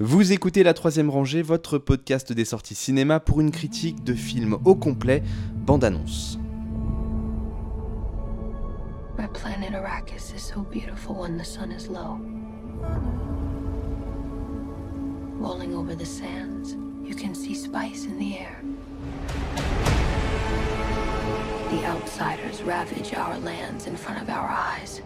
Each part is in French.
Vous écoutez La Troisième Rangée, votre podcast des sorties cinéma pour une critique de film au complet, bande-annonce. My planet Arrakis is so beautiful when the sun is low. Rolling over the sands, you can see spice in the air. The outsiders ravage our lands in front of our eyes.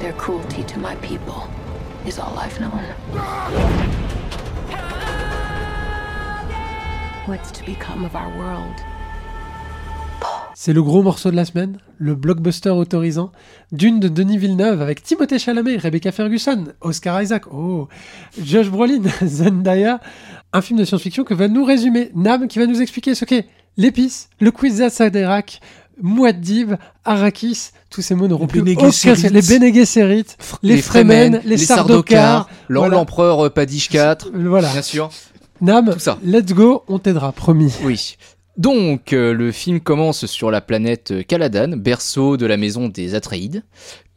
Their cruelty to my people is all I've known. What's to become of our world? C'est le gros morceau de la semaine, le blockbuster autorisant, Dune de Denis Villeneuve avec Timothée Chalamet, Rebecca Ferguson, Oscar Isaac, oh, Josh Brolin, Zendaya, un film de science-fiction que va nous résumer Nam qui va nous expliquer ce qu'est l'épice, le Kwisatz Haderach, Muad'Dib, Arrakis, tous ces mots n'auront Les plus aucun les Bene Gesserit, les, Fremen, les l'em- voilà. l'empereur euh, Padish IV, Euh, voilà. bien sûr. Nam, Tout ça. let's go, on t'aidera, promis. Oui. Donc, euh, le film commence sur la planète Caladan, berceau de la maison des Atreides,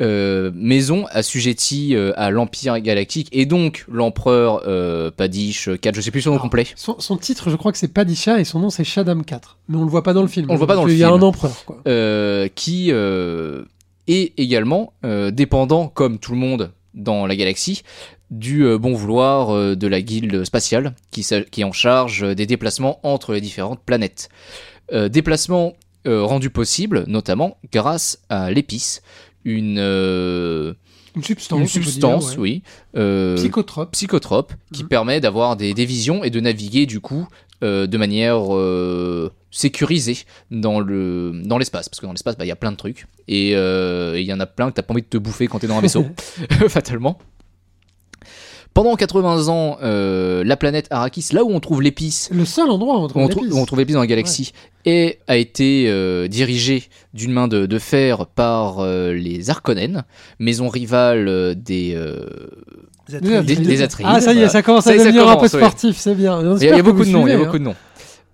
euh, maison assujettie euh, à l'Empire galactique, et donc l'empereur euh, Padish IV, je sais plus son nom complet. Son, son titre, je crois que c'est Padisha et son nom c'est Shaddam IV. Mais on le voit pas dans le film. On le voit pas dans Parce le qu'il y a film. un empereur, quoi. euh, qui euh, est également euh, dépendant, comme tout le monde dans la galaxie, du euh, bon vouloir euh, de la guilde spatiale, qui, est en charge euh, des déplacements entre les différentes planètes. Euh, déplacements euh, rendus possibles, notamment grâce à l'épice, une, euh, Une substance. une dire, ouais. oui, Psychotrope. qui Mhm. permet d'avoir des, des visions et de naviguer du coup de manière sécurisée dans le dans l'espace parce que dans l'espace bah, il y a plein de trucs et euh, et il y en a plein que t'as pas envie de te bouffer quand t'es dans un vaisseau fatalement pendant 80 ans euh, la planète Arrakis là où on trouve l'épice Le seul endroit où on où trouve on, trou- l'épice. où on trouve l'épice dans la galaxie et a été euh, dirigée d'une main de, de fer par euh, les Harkonnen, maison rivale des, euh, Des des, Atreides. des Atreides. Ah, ça y est, ça commence Ça à ça devenir un peu ouais. sportif, c'est bien. Il y a, y beaucoup de noms, il y a beaucoup de noms.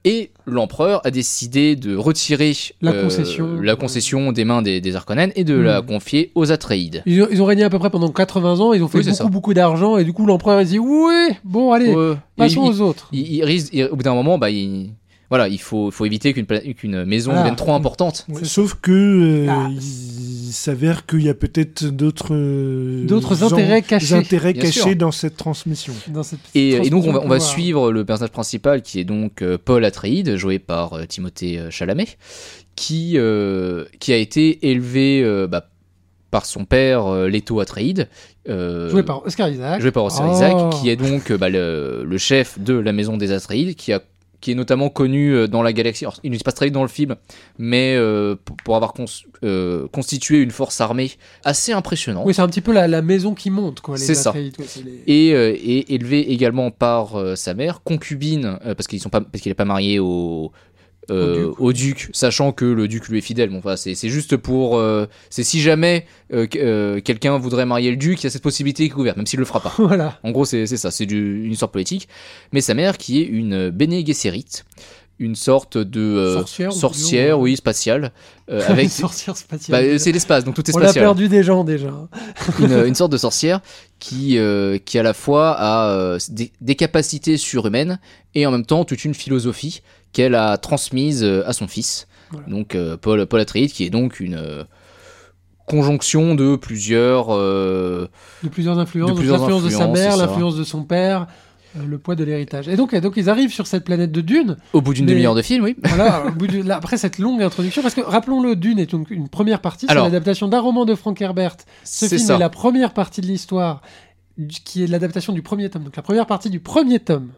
Et l'empereur a décidé de retirer La euh, concession. la concession des mains des, des et de Hmm. la confier aux Atreides. Ils ont, ils ont régné à peu près pendant 80 ans, ils ont fait Oui, beaucoup, beaucoup d'argent, et du coup, l'empereur, il dit Oui, bon, allez, passons il, aux autres. il- il risque, au bout d'un moment, bah, il, voilà, il faut, faut éviter qu'une maison Voilà. devienne trop importante. Ouais, sauf que euh, Ah. il s'avère qu'il y a peut-être d'autres euh, D'autres intérêts cachés. intérêts Bien cachés sûr. dans cette transmission. Dans cette Et, et donc on va, on suivre le personnage principal qui est donc euh, Paul Atreides, joué par euh, Timothée Chalamet, qui, euh, qui a été élevé euh, bah, par son père euh, Leto Atreides. euh. Joué par Oscar Isaac. joué par Oscar Oh. Isaac, qui est donc euh, bah, le, le chef de la maison des Atreides, qui, a, qui est notamment connu euh, dans la galaxie. Alors, il ne se passe très vite dans le film, mais euh, pour, pour avoir cons- euh, constitué une force armée assez impressionnante. Oui, c'est un petit peu la, la maison qui monte, quoi. C'est ça. Quoi, les- Et, euh, et élevé également par sa mère, concubine, parce qu'ils sont pas, parce qu'il n'est pas marié au, euh, au, duc. sachant que le duc lui est fidèle. Bon, enfin, c'est c'est juste pour, euh, c'est si jamais euh, euh, quelqu'un voudrait marier le duc, il y a cette possibilité qui est ouverte, même s'il le fera pas. Voilà. En gros, c'est c'est ça, c'est du- une histoire politique. Mais sa mère, qui est une Bene Gesserit, une sorte de euh, Sorcière, dire, oui, spatiale, euh, avec. sorcière spatiale. Bah, c'est l'espace, donc tout est On a perdu des gens déjà. Une, une sorte de sorcière qui, euh, qui à la fois a euh, des, des capacités surhumaines et en même temps toute une philosophie qu'elle a transmise euh, à son fils. Voilà. Donc euh, Paul, Paul Atreides, qui est donc une euh, conjonction de plusieurs. euh, De plusieurs influences. De Donc, l'influence de sa mère, l'influence de son père, euh, le poids de l'héritage. Et donc, et donc, ils arrivent sur cette planète de Dune. au bout d'une Mais- demi-heure de film, oui. Voilà, au bout de- là, après cette longue introduction, parce que rappelons-le, Dune est donc une première partie, c'est l'adaptation d'un roman de Frank Herbert. Ce film ça. est la première partie de l'histoire, qui est l'adaptation du premier tome, donc la première partie du premier tome.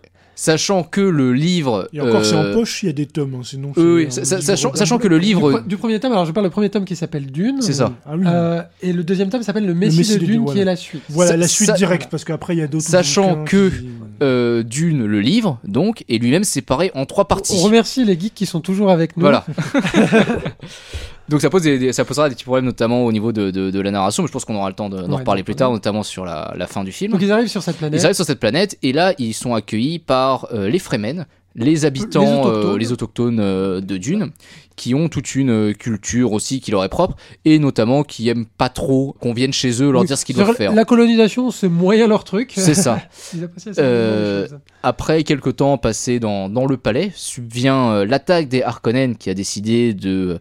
Sachant que le livre. Et encore, c'est en euh, poche, il y a des tomes, hein, sinon. oui, sa- sachant, sachant que le Du, livre. pre- du premier tome, alors je parle le premier tome qui s'appelle Dune. C'est ça. Ah oui. Euh, et le deuxième tome s'appelle Le Messie, Messie de de Dune, Dune, qui voilà. est la suite. Voilà sa- la suite directe, parce qu'après, il y a d'autres. Sachant que- qui- euh, Dune, le livre, donc, est lui-même séparé en trois parties. On remercie les geeks qui sont toujours avec nous. Voilà. Donc ça, pose des- ça posera des petits problèmes notamment au niveau de, de- de la narration, mais je pense qu'on aura le temps de- d'en Ouais, reparler plus tard, notamment sur la, la fin du film. Donc ils arrivent sur cette planète. Ils arrivent sur cette planète et là ils sont accueillis par euh, les Fremen, les habitants, Les euh, autochtones. les autochtones euh, de Dune, qui ont toute une euh, culture aussi qui leur est propre, et notamment qui aiment pas trop qu'on vienne chez eux leur Oui. dire ce qu'ils doivent faire. La colonisation, c'est moyen leur truc. C'est ça. Après quelques temps passés dans, dans le palais, subvient l'attaque des Harkonnen qui a décidé de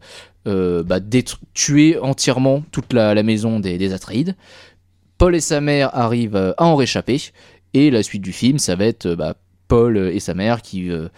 bah, détru- tuer entièrement toute la, la maison des, des Atreides. Paul et sa mère arrivent euh, à en réchapper, et la suite du film, ça va être euh, bah, Paul et sa mère qui, euh,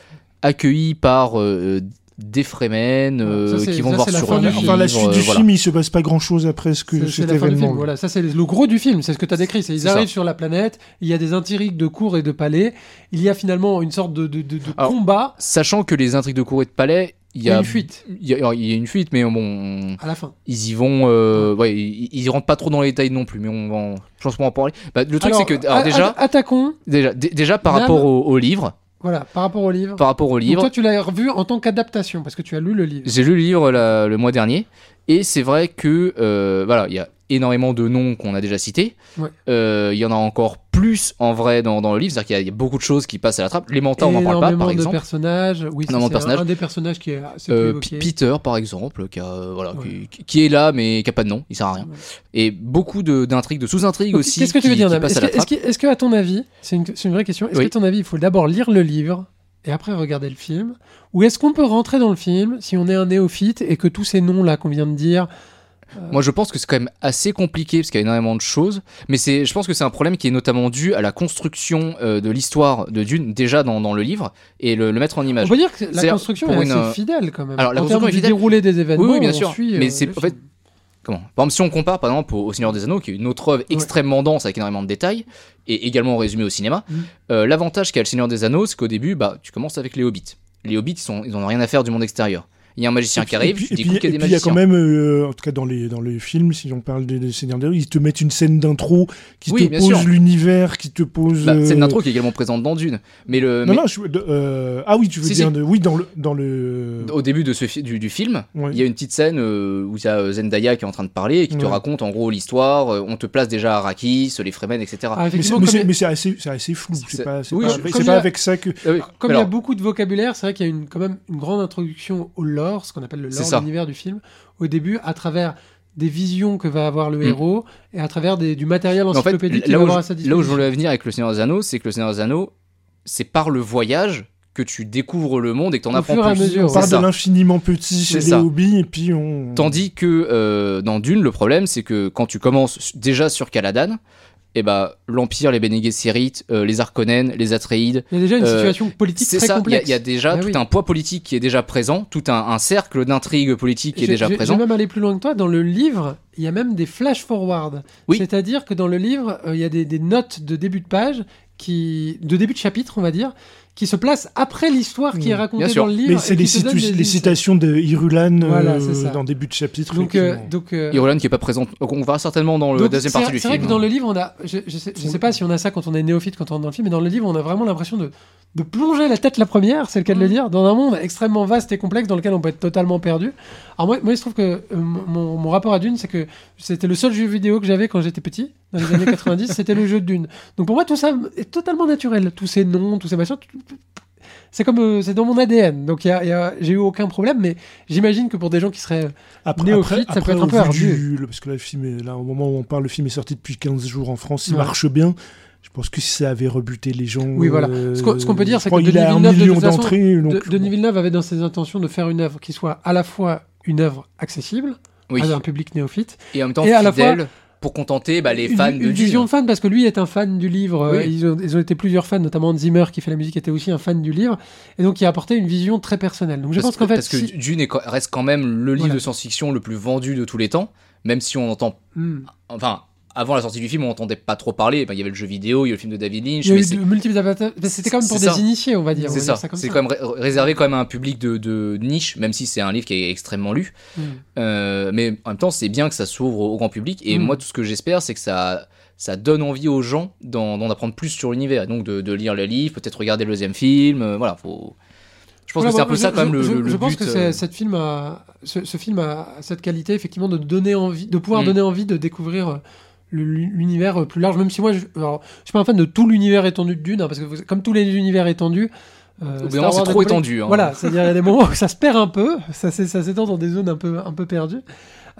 accueillis par euh, des Fremen, euh, Ça, qui vont ça, voir la sur. Enfin, la suite du voilà. film, il se passe pas grand chose après ce que cet la événement. voilà. Ça, c'est le gros du film, c'est ce que tu as décrit. C'est ils ça. arrivent sur la planète, il y a des intrigues de cours et de palais, il y a finalement une sorte de, de, de- de Alors, combat Sachant que les intrigues de cour et de palais, il y a une fuite Il y, a, il y a une fuite, mais bon, à la fin. ils y vont. euh, ouais, ils, ils rentrent pas trop dans les détails non plus, mais on va en- je pense qu'on va en parler. Bah, le truc, c'est que alors, a- déjà, attaquons, déjà, dé- déjà par Nam- rapport au, au livre, voilà, par rapport au livre. par rapport au Donc livre, toi, tu l'as revu en tant qu'adaptation, parce que tu as lu le livre. j'ai lu le livre la- le mois dernier, et c'est vrai que euh, voilà, il y a énormément de noms qu'on a déjà cités. Ouais. Euh, Il y en a encore plus en vrai dans, dans le livre, c'est-à-dire qu'il y a- il y, a beaucoup de choses qui passent à la trappe. Les mentors, on n'en parle pas, par de exemple. personnages. Oui, de c'est personnages. un, des personnages qui est assez Euh, évoqué. Peter par exemple qui, a, euh, voilà, Ouais. qui, qui est là mais qui a pas de nom il sert à rien Ouais. et beaucoup de- d'intrigues de sous-intrigues aussi Qu'est-ce que tu veux dire, Est-ce que, trappe. que- que, à ton avis, c'est une, vraie question, est-ce Oui. que, à ton avis, il faut d'abord lire le livre et après regarder le film? Ou est-ce qu'on peut rentrer dans le film si on est un néophyte et que tous ces noms-là qu'on vient de dire. Moi, je pense que c'est quand même assez compliqué parce qu'il y a énormément de choses. Mais c'est, je pense que c'est un problème qui est notamment dû à la construction euh, de l'histoire de Dune déjà dans, dans le livre et le, le mettre en On image. peut dire que la construction est une, assez euh, fidèle quand même. alors, la en construction est fidèle. déroulé des événements, Oui, oui, bien on sûr. suit, Mais euh, c'est en fait. Comment? Par exemple, si on compare par exemple au, Seigneur des Anneaux, qui est une autre œuvre extrêmement dense avec énormément de détails et également résumé au cinéma, Mhm. euh, l'avantage qu'a le Seigneur des Anneaux, c'est qu'au début, bah, tu commences avec les hobbits. Les hobbits, ils, sont, ils ont rien à faire du monde extérieur. Il y a un magicien puis- qui arrive, et puis- tu découvres qu'il y a des puis il y a magiciens. quand même, euh, en tout cas dans les, dans les films, si on parle des, des Seigneurs des Anneaux, ils te mettent une scène d'intro qui Oui, te pose l'univers, qui te pose. Bah, scène euh, d'intro qui est également présente dans Dune. Mais le, Non, mais non, je, de- euh, ah oui, tu veux Si, dire, si. de- oui, dans le. Dans le... au début de ce fi- du, du film, Ouais. il y a une petite scène euh, où il y a euh, Zendaya qui est en train de parler et qui te raconte en gros l'histoire. euh, on te place déjà Arrakis, les Fremen, etc. Ah, Mais c'est- assez, c'est assez flou. C'est- pas, oui, pas, avec- comme c'est il pas y a- avec ça que. Ah Comme il y a beaucoup de vocabulaire, c'est vrai qu'il y a une, quand même une grande introduction au lore, ce qu'on appelle le C'est lore, l'univers du film, au début, à travers des visions que va avoir le Mm. héros et à travers des- du matériel mais en fait, encyclopédique qu'il là va où, avoir à je, sa là où je disposition. voulais venir avec le Seigneur des Anneaux, c'est que le Seigneur des Anneaux, c'est par le voyage que tu découvres le monde et que t'en Au apprends fur et à plus. mesure, On C'est parle de l'infiniment petit chez les hobbies et puis on. Tandis que euh, dans Dune, le problème, c'est que quand tu commences déjà sur Caladan, et bah, l'Empire, les Bene Gesserit, euh, les Harkonnen, les Atreides, Il y a déjà une Euh, situation politique c'est très ça, complexe. il y a déjà Ah tout oui. un poids politique qui est déjà présent, tout un, un cercle d'intrigues politiques qui est déjà présent. J'ai même allé plus loin que toi. Dans le livre, il y a même des flash forward. Oui. C'est-à-dire que dans le livre, euh, il y a des, des notes de début de page, qui, de début de chapitre, on va dire, qui se placent après l'histoire qui Mm. est racontée Bien sûr. dans le livre. Mais c'est les, citu- citations de Irulan Voilà, euh, ça. dans début de chapitre. Donc, euh, donc, euh, Irulan qui est pas présente, donc on verra certainement dans le donc, deuxième c'est- partie du C'est vrai film. que dans le livre, on a, je, je, sais, je sais pas si on a ça quand on est néophyte, quand on est dans le film, mais dans le livre, on a vraiment l'impression de, de plonger la tête la première, c'est le cas de le dire, dans un monde extrêmement vaste et complexe dans lequel on peut être totalement perdu. Alors moi, moi il se trouve que euh, mon, mon rapport à Dune, c'est que c'était le seul jeu vidéo que j'avais quand j'étais petit, dans les années 90, c'était le jeu de Dune. Donc pour moi, tout ça est totalement naturel. Tous ces noms, tous ces machins, c'est comme euh, c'est dans mon ADN. Donc il y a- il y a- j'ai eu aucun problème, mais j'imagine que pour des gens qui seraient Après, néophyte, après- ça peut après, être un peu ardu. parce que là, le film est là au moment où on parle, le film est sorti depuis 15 jours en France, il Ouais. marche bien. Je pense que si ça avait rebuté les gens. Oui, voilà. euh, Ce qu'on- ce qu'on peut dire, c'est que Denis Villeneuve, de toute façon, donc, Denis. Villeneuve avait dans ses intentions de faire une œuvre qui soit à la fois une œuvre accessible Oui. à un public néophyte Et en même temps Et à la fidèle pour contenter bah, les fans une de vision de fan parce que lui est un fan du livre. euh, Oui. Ils, ont, ils ont été plusieurs fans, notamment Zimmer qui fait la musique était aussi un fan du livre et donc il a apporté une vision très personnelle. Donc je parce pense qu'en fait, parce que Dune est- reste quand même le livre Voilà. de science-fiction le plus vendu de tous les temps, même si on entend, Hmm. enfin, avant la sortie du film, on n'entendait pas trop parler. Ben, Il y avait le jeu vidéo, il y a le film de David Lynch, il y mais c'est- multiples C'était quand même pour des ça. initiés, on va dire. c'est ça. C'est quand même ré- réservé quand même à un public de, de niche, même si c'est un livre qui est extrêmement lu. Hmm. Euh, mais en même temps, c'est bien que ça s'ouvre au grand public. Et Mm. moi, tout ce que j'espère, c'est que ça, ça donne envie aux gens d'en apprendre plus sur l'univers. Donc de, de lire le livre, peut-être regarder le deuxième film. euh, voilà, faut. Je pense Voilà, que c'est un peu ça je- quand même le, je, le- le je pense but, que euh, cette film a, ce, ce film a cette qualité effectivement de donner envie, de pouvoir Mm. donner envie de découvrir l'univers euh, plus large. Même si moi, je, alors, je suis pas un fan de tout l'univers étendu de Dune, hein, parce que comme tous les univers étendus, Euh, c'est trop étendu, hein. Voilà, c'est-à-dire il y a des moments où ça se perd un peu, ça ça s'étend dans des zones un peu, un peu perdues.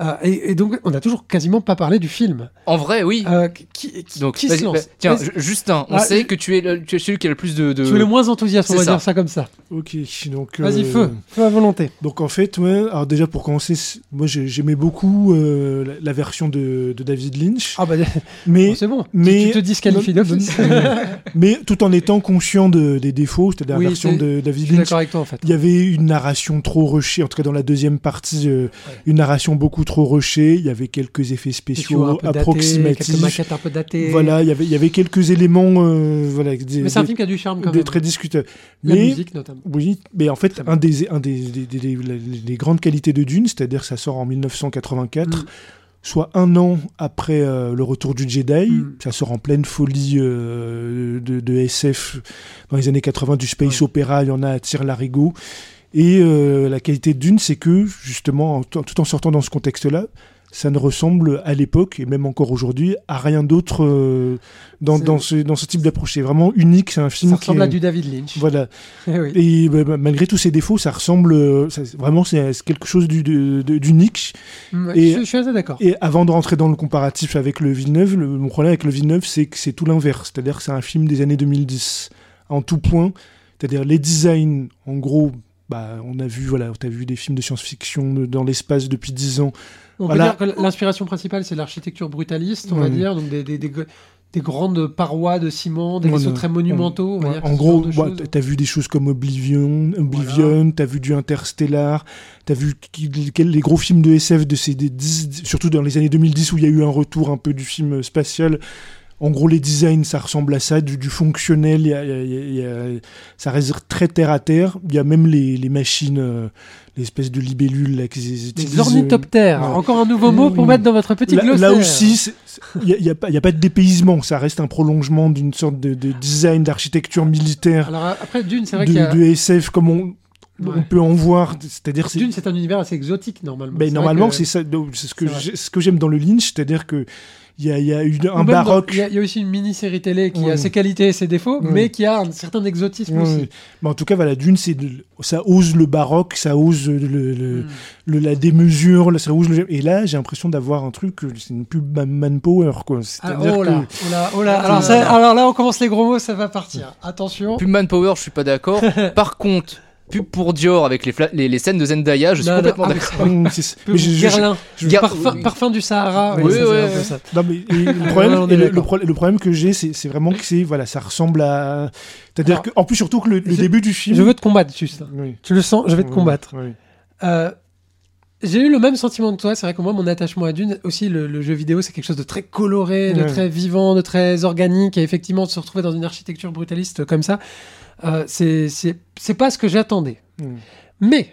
Euh, et, et donc, on a toujours quasiment pas parlé du film. En vrai, oui. Euh, qui qui, Donc, qui se lance bah, tiens, Justin, on Ah, sait je- que tu es, le- tu es celui qui a le plus de. de- Tu es le moins enthousiaste, on va ça. dire ça comme ça. Ok, donc. Vas-y, euh, feu, feu à volonté. Donc en fait, ouais, alors déjà pour commencer, moi j'ai- j'aimais beaucoup euh, la, la version de, de David Lynch, Ah bah, mais, bon, c'est bon. mais- tu, tu te disqualifies d'office. mais tout en étant conscient de- des défauts, c'est-à-dire Oui, la version de Je David suis Lynch. d'accord avec toi en fait. Il y avait une narration trop rushée, en tout cas dans la deuxième partie, euh, une narration beaucoup trop rushée. Il y avait quelques effets spéciaux peu approximatifs. quelques maquettes un peu datées. Voilà, il y avait, il y avait quelques éléments, euh, voilà, des- Mais c'est un des- film qui a du charme quand des même. très discutables. La Mais musique notamment. oui, mais en fait, un des, un grandes qualités de Dune, c'est-à-dire que ça sort en 1984, Mm. soit un an après euh, le retour du Jedi, Mm. ça sort en pleine folie euh, de, de SF dans les années 80, du space Ouais. opéra, il y en a à tir larigot. Et euh, la qualité de Dune, c'est que, justement, en- tout en sortant dans ce contexte-là, ça ne ressemble à l'époque, et même encore aujourd'hui, à rien d'autre euh, dans, ce, dans ce type d'approche. C'est vraiment unique, c'est un film Ça qui ressemble est- à du David Lynch. Voilà. Eh oui. Et bah, bah, malgré tous ses défauts, ça ressemble euh, ça- vraiment c'est quelque chose du- d'unique. Mm, et- je, je suis assez d'accord. Et avant de rentrer dans le comparatif avec le Villeneuve, le, mon problème avec le Villeneuve, c'est que c'est tout l'inverse. C'est-à-dire que c'est un film des années 2010 en tout point. C'est-à-dire les designs, en gros. Bah, on a vu, voilà, t'as vu des films de science-fiction dans l'espace depuis 10 ans. On Voilà. peut dire que l'inspiration principale, c'est l'architecture brutaliste, on va dire, donc des, des, des, des grandes parois de ciment, des Voilà. vaisseaux très monumentaux. on va Ouais, dire, en gros, bah, t'as- t'as vu des choses comme Oblivion, Oblivion, t'as vu du Interstellar, t'as vu qui- quel- les gros films de SF de ces des 10 surtout dans les années 2010 où il y a eu un retour un peu du film spatial. En gros, les designs, ça ressemble à ça, du, du fonctionnel, il y a- il y a- il y a- ça reste très terre à terre. Il y a même les, les machines, euh, l'espèce de libellules là, qu'ils utilisent. ornithoptères, ouais. encore un nouveau mot pour Oui. mettre dans votre petit Là, glossaire. là aussi, il n'y a, pas de dépaysement, ça reste un prolongement d'une sorte de, de design, d'architecture militaire Alors après, Dune, c'est vrai de, qu'il y a... de SF comme on, peut en voir. C'est-à-dire, c'est- Dune, c'est un univers assez exotique, normalement. ben, C'est normalement, que- c'est ça. donc, C'est ce que c'est vrai. j'ai- ce que j'aime dans le Lynch, c'est-à-dire que il y a, y a un baroque. Il y, a- il y a aussi une mini-série télé qui a ses qualités et ses défauts, mais qui a un certain exotisme aussi. Mais en tout cas, voilà, Dune, c'est ça ose le baroque, ça ose le, le- Mm. le- la démesure, là, ça ose le- et là, j'ai l'impression d'avoir un truc, euh, c'est une pub man- manpower, quoi. Ah, C'est-à-dire oh, là, que oh là, oh là. Ah, Alors, là, ça- là. alors là, on commence les gros mots, ça va partir. Attention. Pub Manpower, je suis pas d'accord. Par contre, pub pour Dior avec les, les, les scènes de Zendaya, je suis Non, complètement ah, d'accord. Guerlain. Parfum, du Sahara. Oui, le, problème, que j'ai, c'est vraiment que c'est voilà, ça ressemble à. C'est-à-dire Alors, que, en plus surtout que le, début du film. Je veux te combattre. Oui. Tu le sens, je vais te Oui, combattre. oui. Euh, j'ai eu le même sentiment que toi. C'est vrai que moi, mon attachement à Dune, aussi, le, le jeu vidéo, c'est quelque chose de très coloré, de très vivant, de très organique. Et effectivement, de se retrouver dans une architecture brutaliste comme ça, euh, c'est pas ce que j'attendais. Mm. Mais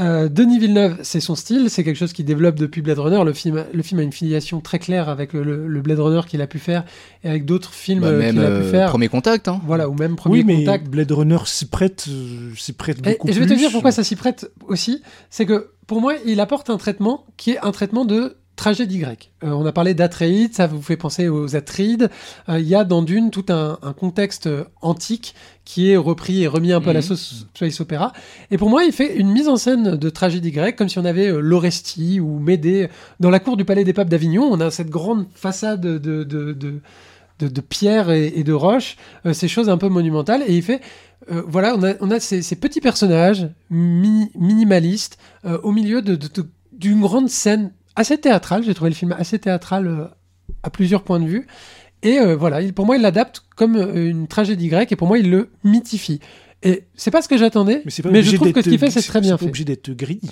euh, Denis Villeneuve, c'est son style, c'est quelque chose qu'il développe depuis Blade Runner. Le film, le film a une filiation très claire avec le, le- le Blade Runner qu'il a pu faire et avec d'autres films Bah, euh, qu'il a pu faire. Premier Contact. Hein. Voilà, ou même Premier Oui, mais Contact. Blade Runner s'y prête, euh, s'y prête Et, beaucoup et je vais te dire pourquoi ça s'y prête aussi. C'est que pour moi, il apporte un traitement qui est un traitement de tragédie grecque. Euh, on a parlé d'Atréide, ça vous fait penser aux Atrides. Euh, Il y a dans Dune tout un, un contexte antique qui est repris et remis un peu à la Mhm. sauce space opéra. Et pour moi, il fait une mise en scène de tragédie grecque, comme si on avait euh, l'Orestie ou Médée dans la cour du Palais des Papes d'Avignon. On a cette grande façade de, de, de, de, de pierre et, et de roche, euh, ces choses un peu monumentales. Et il fait, euh, voilà, on a, on a ces, ces petits personnages mi- minimalistes euh, au milieu de- de- de- d'une grande scène assez théâtrale. J'ai trouvé le film assez théâtral euh, à plusieurs points de vue. Et euh, voilà, il- pour moi, il l'adapte comme euh, une tragédie grecque et pour moi, il le mythifie. Et c'est pas ce que j'attendais, mais, je trouve que ce qu'il fait, c'est très bien pas fait. obligé d'être gris.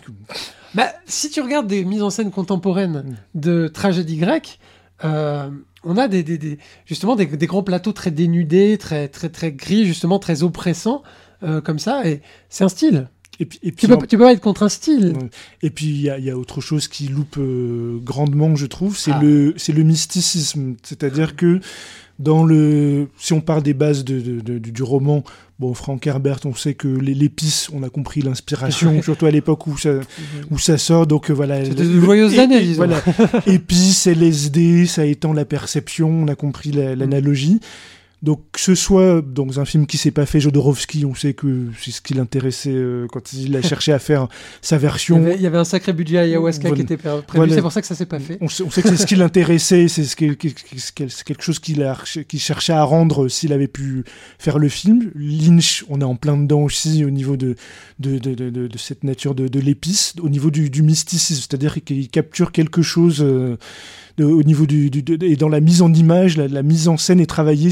Bah, si tu regardes des mises en scène contemporaines Mm. de tragédie grecque, euh, on a des, des- des- justement des, des grands plateaux très dénudés, très, très, très gris, justement très oppressants, euh, comme ça. Et c'est un style. Et puis, et Tu peux, en- tu peux pas être contre un style. Et puis il y a, il y a autre chose qui loupe euh, grandement, je trouve, c'est Ah. le c'est le mysticisme. C'est-à-dire que dans le si on parle des bases de, de- de- du, roman, bon Frank Herbert, on sait que l'épice, on a compris l'inspiration, surtout à l'époque où ça où ça sort. Donc euh, voilà. C'était de joyeuses années, disons. Voilà. épice, LSD, ça étend la perception, on a compris la- l'analogie. Donc, que ce soit dans un film qui s'est pas fait, Jodorowsky, on sait que c'est ce qui l'intéressait euh, quand il a cherché à faire sa Il y, version. avait, il y avait un sacré budget ayahuasca Voilà. qui était pré- prévu, Voilà. c'est pour ça que ça s'est pas fait. On sait, on sait que c'est ce qui l'intéressait, c'est ce quelque chose qu'il cherchait à rendre s'il avait pu faire le film. Lynch, on est en plein dedans aussi au niveau de, de, de, de- de- de cette nature de, de l'épice, au niveau du, du mysticisme, c'est-à-dire qu'il capture quelque chose euh, de- au niveau du, du- de- et dans la mise en image, la, la mise en scène est travaillée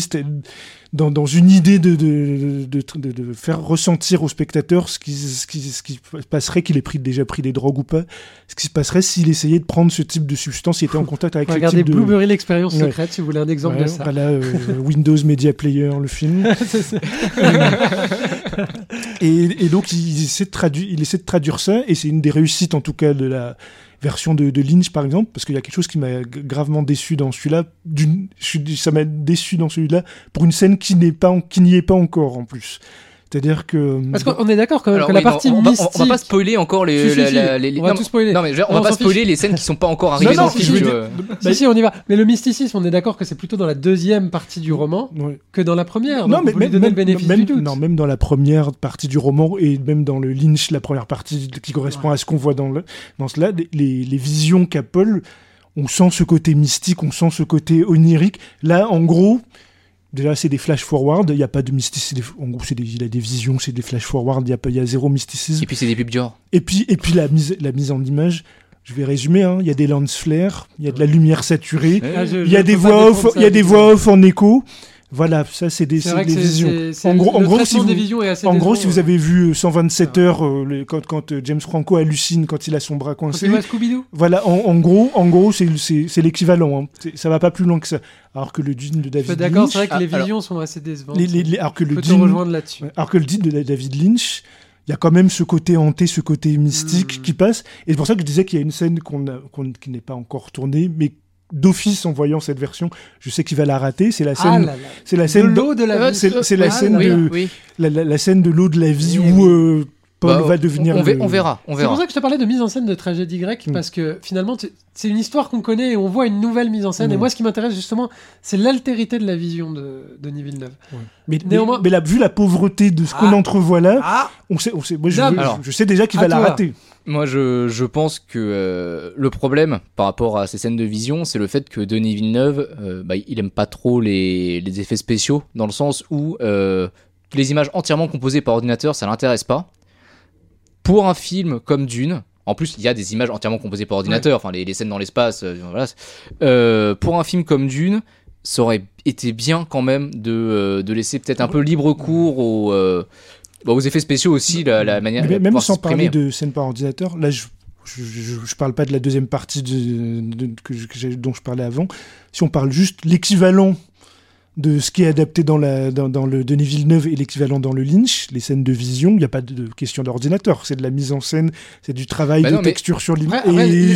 dans, dans une idée de, de, de, de- de faire ressentir au spectateur ce qui, ce qui, ce qui passerait, qu'il ait pris, déjà pris des drogues ou pas, ce qui se passerait s'il essayait de prendre ce type de substance, s'il était en contact avec Regardez type de... Blueberry l'expérience Ouais. secrète si vous voulez un exemple Ouais, de ça. Voilà, euh, Windows Media Player, le film. et, et donc, il essaie, de traduire, il essaie de traduire ça, et c'est une des réussites, en tout cas, de la version de, de Lynch, par exemple, parce qu'il y a quelque chose qui m'a gravement déçu dans celui-là. Ça m'a déçu dans celui-là, pour une scène qui n'est pas, qui n'y est pas encore, en plus. C'est-à-dire que... Parce qu'on est d'accord quand même Alors, que oui, la non, partie on, va, mystique. on va pas spoiler encore les, Si, si, la- si. la- les- On va non, tout spoiler. Non mais je- on, On va pas spoiler les scènes qui sont pas encore arrivées non, dans le je film. vois. Si, si, on y va. Mais le mysticisme, on est d'accord que c'est plutôt dans la deuxième partie du roman que dans la première. Non, mais même, même- le même- du doute. non, même dans la première partie du roman et même dans le Lynch, la première partie qui correspond à ce qu'on voit dans, le, dans cela, les, les- les visions qu'a Paul, on sent ce côté mystique, on sent ce côté onirique. Là, en gros, déjà, c'est des flash forward, il n'y a pas de mysticisme. En gros, c'est des, il a des visions, c'est des flash forward, il y a, pas- il y a zéro mysticisme. Et puis c'est des pubs Dior. Et puis, et puis la, mise, la mise en image, je vais résumer, hein, il y a des lens flares, il y a de la lumière saturée. Ah, Il y a des voix off, il y a des voix off en écho. Voilà, ça c'est des, visions. c'est- c'est- En gros- en si des vous- visions est assez En gros, décevant, si vous ouais. avez vu euh, 127 heures, euh, le- quand, quand euh, James Franco hallucine quand il a son bras coincé, voilà, en, en gros, en gros, c'est c'est- c'est l'équivalent. Hein. C'est- Ça va pas plus loin que ça. Alors que le Dune de David d'accord, Lynch, c'est vrai que Ah, les alors- visions sont assez décevantes. les- les- les- alors que Je le Dune, rejoindre là-dessus. Alors que le Dune de David Lynch, il y a quand même ce côté hanté, ce côté mystique Mm. qui passe. Et c'est pour ça que je disais qu'il y a une scène qu'on a- qu'on- qui n'est pas encore tournée, mais d'office en voyant cette version, je sais qu'il va la rater. C'est la Ah scène, là. c'est la De scène, l'eau de la vie. c'est c'est la Ah scène oui, de oui. la, la- la scène de l'eau de la vie Oui, où euh, Paul Bah, va devenir. on, ver- le- on verra, on C'est pour ça que je te parlais de mise en scène de tragédie grecque, Mm. parce que finalement, c'est une histoire qu'on connaît et on voit une nouvelle mise en scène. Mm. Et moi, ce qui m'intéresse justement, c'est l'altérité de la vision de Denis Villeneuve. Mais, Néanmoins- mais, mais la- vu la pauvreté de ce qu'on Ah. entrevoit là, Ah on sait, on sait, moi, je, Alors, sais déjà qu'il va la rater. Moi, je, je pense que euh, le problème par rapport à ces scènes de vision, c'est le fait que Denis Villeneuve, euh, bah, il aime pas trop les, les effets spéciaux, dans le sens où euh, les images entièrement composées par ordinateur, ça l'intéresse pas. Pour un film comme Dune, en plus, il y a des images entièrement composées par ordinateur, enfin les, les scènes dans l'espace, euh, voilà. Euh, pour un film comme Dune, ça aurait été bien quand même de, euh, de laisser peut-être un peu libre cours aux, bah, aux effets spéciaux aussi, la, la manière Mais même sans parler de scène par ordinateur, là, je, je, je, je parle pas de la deuxième partie de, de- que je- que j'ai- dont je parlais avant. Si on parle juste l'équivalent de ce qui est adapté dans, la, dans, dans le Denis Villeneuve et l'équivalent dans le Lynch, les scènes de vision, il n'y a pas de, de question d'ordinateur. C'est de la mise en scène, c'est du travail Bah de non, texture sur l'image. Les-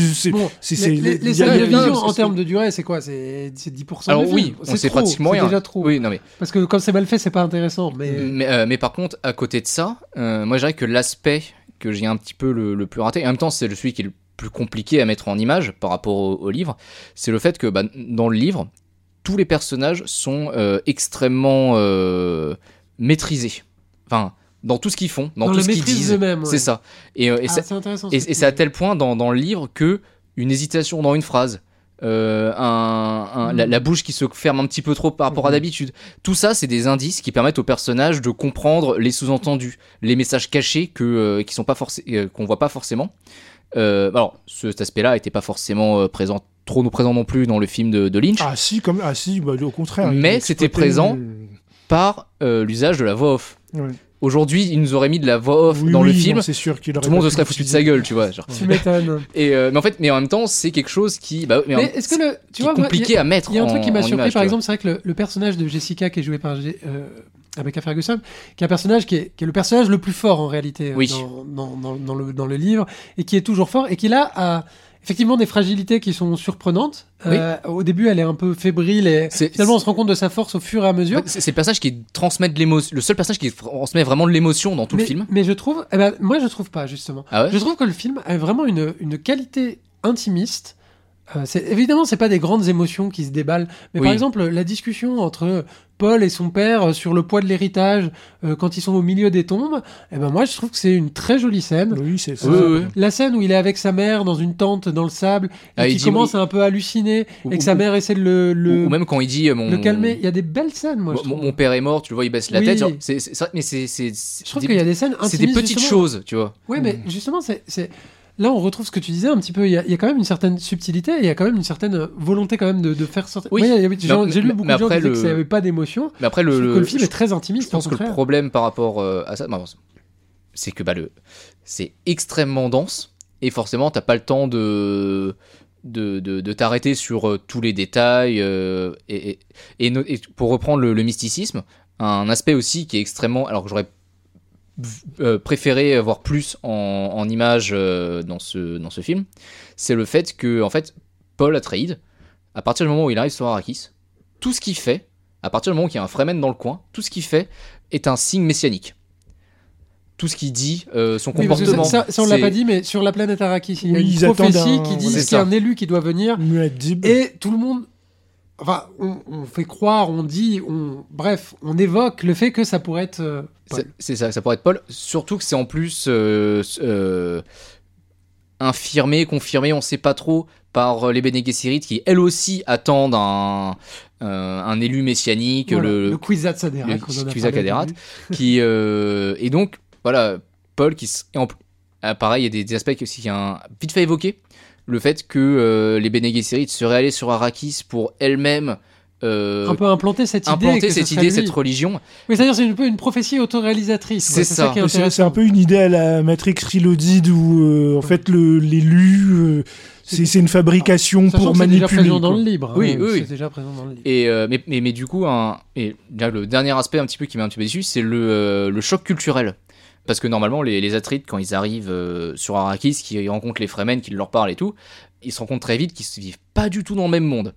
scènes de vision en termes de durée, c'est quoi? C'est c'est 10% Alors du oui, film. C'est trop, pratiquement c'est rien. déjà trop. Oui, non mais, Parce que quand c'est mal fait, c'est pas intéressant. Mais mais, euh, mais par contre, à côté de ça, euh, moi je dirais que l'aspect que j'ai un petit peu le, le plus raté, et en même temps c'est le celui qui est le plus compliqué à mettre en image par rapport au, au livre, c'est le fait que bah, dans le livre, tous les personnages sont euh, extrêmement euh, maîtrisés. Enfin, dans tout ce qu'ils font, dans Dans tout ce qu'ils disent. ouais. C'est ça. Et, euh, et Ah, c'est ce à tel point dans, dans le livre que une hésitation dans une phrase, euh, un, un- la, Mm. la bouche qui se ferme un petit peu trop par rapport à Mhm. d'habitude. Tout ça, c'est des indices qui permettent aux personnages de comprendre les sous-entendus, les messages cachés que euh, qui sont pas qu'on voit pas forcément. Alors, ce- cet aspect-là était pas forcément présent trop nous présent non plus dans le film de, de Lynch, Ah si, comme, ah si, bah, au contraire. Mais c'était présent. le- par euh, l'usage de la voix off. Ouais. Aujourd'hui, il nous aurait mis de la voix off Oui, dans le film. non, c'est sûr qu'il aurait Tout le monde se serait foutu de sa gueule, tu vois. genre. Tu m'étonnes. Et euh, mais en fait, mais en même temps, c'est quelque chose qui, bah, mais est-ce que le, tu est vois, compliqué a- à mettre. Il y a un truc qui m'a surpris, image, par exemple, c'est vrai que le, le personnage de Jessica qui est joué par euh, Rebecca Ferguson, qui est un personnage qui est, qui est le personnage le plus fort en réalité Oui. dans, dans, dans- dans le, dans le livre, et qui est toujours fort, et qui là a effectivement des fragilités qui sont surprenantes. Euh, au début, elle est un peu fébrile, et finalement, on se rend compte de sa force au fur et à mesure. C'est le personnage qui transmet de l'émotion, le seul personnage qui transmet vraiment de l'émotion dans tout mais, le film. mais je trouve, eh ben, moi je trouve pas justement. Ah ouais Je trouve que le film a vraiment une, une qualité intimiste. Euh, c'est- évidemment, c'est pas des grandes émotions qui se déballent, mais Oui. par exemple, la discussion entre Paul et son père euh, sur le poids de l'héritage euh, quand ils sont au milieu des tombes. Et ben moi, je trouve que c'est une très jolie scène. Oui, c'est ça. Oui, oui, oui. La scène où il est avec sa mère dans une tente dans le sable et Ah, il qui dit- commence à un peu halluciner Ou- et que ou- sa mère essaie de le, le, Ou même quand il dit euh, mon, le calmer. Il y a des belles scènes, moi. mon, je trouve. mon père est mort, tu le vois, il baisse la Oui. tête. genre, mais c'est c'est- c'est Je trouve des- qu'il y a des scènes c'est des petites justement. choses, tu vois. Oui, mais justement, c'est, c'est- là, on retrouve ce que tu disais un petit peu. Il y a, il y a quand même une certaine subtilité, et il y a quand même une certaine volonté quand même de, de faire sortir. Oui. J'ai, lu beaucoup de gens qui disaient que le- ça n'avait pas d'émotion. Mais après, Je le, le- que le film je- est très Je intimiste. pense au que le problème par rapport euh, à ça, bah, c'est que bah, c'est extrêmement dense et forcément t'as pas le temps de de, de, de t'arrêter sur euh, tous les détails euh, et, et, et no- et pour reprendre le, le mysticisme, un aspect aussi qui est extrêmement alors que j'aurais euh, préféré voir plus en, en images euh, dans ce dans ce film, c'est le fait que en fait Paul Atreides, à partir du moment où il arrive sur Arrakis, tout ce qu'il fait à partir du moment où il y a un Fremen dans le coin, tout ce qu'il fait est un signe messianique. Tout ce qu'il dit, euh, son Oui, que ça, comportement. ça, ça, on l'a c'est- pas dit, mais sur la planète Arrakis, il y a Oui, une prophétie un- qui dit C'est qu'il y a un élu qui doit venir, Muad'Dib. et tout le monde. Enfin, on, on fait croire, on dit, on, bref, on évoque le fait que ça pourrait être. euh, Paul. C'est- ça, ça pourrait être Paul. Surtout que c'est en plus euh, euh, infirmé, confirmé, on sait pas trop, par les Bene Gesserit qui elles aussi attendent un, euh, un élu messianique, Voilà, le, le Kwisatz Haderach, qui euh, et donc voilà Paul qui en, ah, pareil il y a des, des aspects aussi qui a un- vite fait évoqué le fait que euh, les Bene Gesserit seraient allés sur Arrakis pour elles-mêmes euh, Un peu implanter cette idée. implanter cette idée, cette religion. Oui, c'est-à-dire c'est un peu une prophétie autoréalisatrice. C'est ça. ça. qui est Mais C'est un peu une idée à la Matrix Reloaded où euh, en fait le- l'élu euh, c'est une fabrication pour que c'est déjà manipuler. présent dans le livre. Oui, hein, oui, oui. C'est déjà présent dans le livre. Et euh, mais, mais, mais du coup, un, et là, le dernier aspect un petit peu qui m'a un petit peu déçu, c'est le, euh, le choc culturel. Parce que normalement, les, les Atrides, quand ils arrivent euh, sur Arrakis, qui rencontrent les Fremen, qui leur parlent et tout, ils se rendent compte très vite qu'ils ne vivent pas du tout dans le même monde.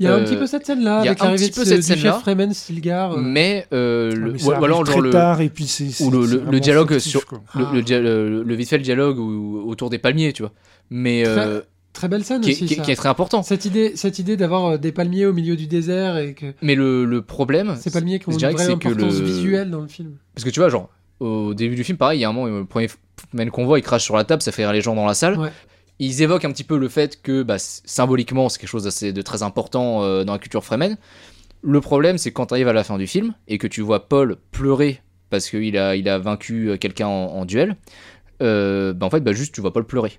Il y a un euh, petit peu cette scène-là, il y a avec un l'arrivée petit peu de- cette du scène-là, chef Fremen Stilgar. euh, Mais, euh, Ah, le, mais ou, ou arrive alors très le, tard et puis c'est ou le- dialogue fictif, sur- le, Ah. le dia- le- le vite fait le dialogue où- autour des palmiers, tu vois. Mais euh, Très belle scène qui, aussi, qui est- ça. qui est très important. Cette idée, cette idée d'avoir euh, des palmiers au milieu du désert et que Mais le, le problème, ces palmiers qui ont une vraie importance le- visuelle dans le film. Parce que tu vois, genre, au début du film, pareil, il y a un moment, le premier qu'on voit, il crache sur la table, ça fait rire les gens dans la salle. Ouais. Ils évoquent un petit peu le fait que, bah, symboliquement, c'est quelque chose d'assez de très important euh, dans la culture Fremen. Le problème, c'est quand tu arrives à la fin du film et que tu vois Paul pleurer parce qu'il a, il a vaincu euh, quelqu'un en, en duel, euh, bah, en fait, bah, juste, tu vois Paul pleurer.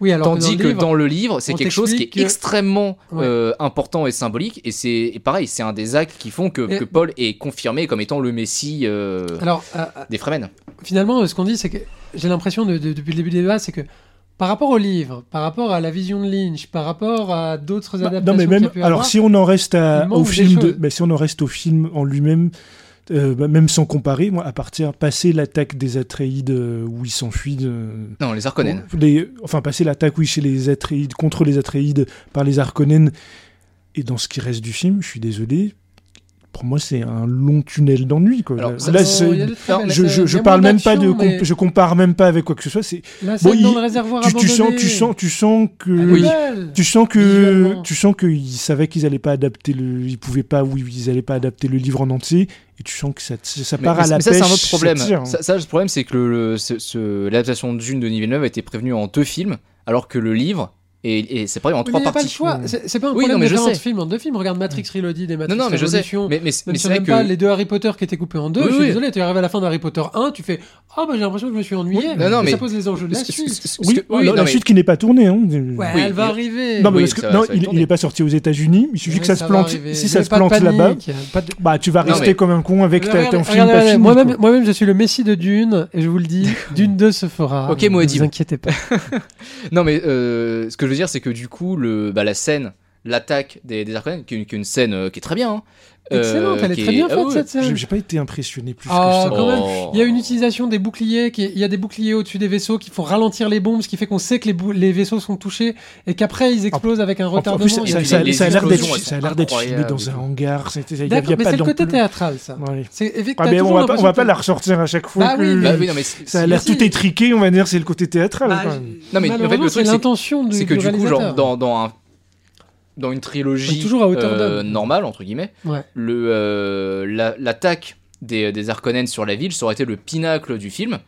Oui, alors Tandis que dans le livre, dans le livre, c'est quelque chose qui est que- extrêmement Ouais. euh, important et symbolique. Et c'est pareil, c'est un des actes qui font que, Et- que Paul est confirmé comme étant le messie euh, alors euh, des Fremen. finalement, ce qu'on dit, c'est que j'ai l'impression de- de- depuis le début des débats, c'est que par rapport au livre, par rapport à la vision de Lynch, par rapport à d'autres Bah, adaptations non mais même alors avoir, si on en reste à- au film de bah, si on en reste au film en lui-même euh, bah, même sans comparer moi à partir passer l'attaque des Atreides euh, où ils s'enfuient de- Non, les Harkonnen. les- enfin passer l'attaque oui chez les Atreides contre les Atreides par les Harkonnen et dans ce qui reste du film je suis désolé pour moi c'est un long tunnel d'ennui quoi. Alors, Là, ça- là, je, je, parle même pas de d'action, comp- mais je compare même pas avec quoi que ce soit c'est La Bon, scène il- dans le réservoir tu, tu sens tu sens tu sens que Oui. belle. tu sens que tu sens qu'ils savaient qu'ils allaient pas adapter le ils pouvaient pas oui ils allaient pas adapter le livre en entier et tu sens que ça ça Mais, part mais- à la mais ça, pêche c'est un autre problème. ça tire. Ça, ça, le problème, c'est que le, le- ce- ce- l'adaptation de Dune de Denis Villeneuve a été prévenue en deux films, alors que le livre, et, et c'est pareil en Oui, mais trois n'y a pas le parties. choix. C'est c'est pas un Oui, problème non, mais de je faire film en deux films. Regarde Matrix Reloaded et Matrix Non, non, mais je sais. Revolution. Mais, mais, mais Même c'est même que. pas les deux Harry Potter qui étaient coupés en deux, Oui, je suis oui. désolé, tu arrives à la fin d'Harry Potter 1, tu fais Oh, bah j'ai l'impression que je me suis ennuyé. Oui, non, non, mais- ça pose les enjeux de la suite. oui, la, non, la mais- suite qui n'est pas tournée hein. Ouais, Oui, elle va arriver. non mais il, tourner. il est pas sorti aux États-Unis il suffit que ça, se plante si Mais ça se plante là-bas bah tu vas rester mais- comme un con avec ton film Moi-même, moi-même, je suis le messie de Dune, et je vous le dis, Dune 2 se fera. Ok, ne vous inquiétez pas. Non, mais ce que je dire, c'est que du coup, le, bah, la scène, l'attaque des, des qui est une, scène euh, qui est très bien. hein, Excellente, elle est qui très bien ah faite ouais. cette scène. j'ai pas été impressionné plus Ah, que ça quand même. Oh. Il y a une utilisation des boucliers, qui est- il y a des boucliers au-dessus des vaisseaux qui font ralentir les bombes, ce qui fait qu'on sait que les, bou- les vaisseaux sont touchés et qu'après ils explosent avec un en retardement. plus, ça, ça- les a l'air d'être explosions, elles ça a sont l'air d'être filmé dans un hangar D'accord, mais c'est le côté théâtral, ça. Ouais. Ah, mais on va pas, on va pas la ressortir à chaque fois Bah Bah ça a l'air tout étriqué on va dire c'est le côté théâtral Bah. Non, mais en fait, le malheureusement, truc, c'est l'intention c'est que du coup, genre, réalisateur. dans, dans un. Dans une trilogie toujours à hauteur euh, normale entre guillemets, Ouais. le euh, la- l'attaque des, des Harkonnen sur la ville ça aurait été le pinacle du film.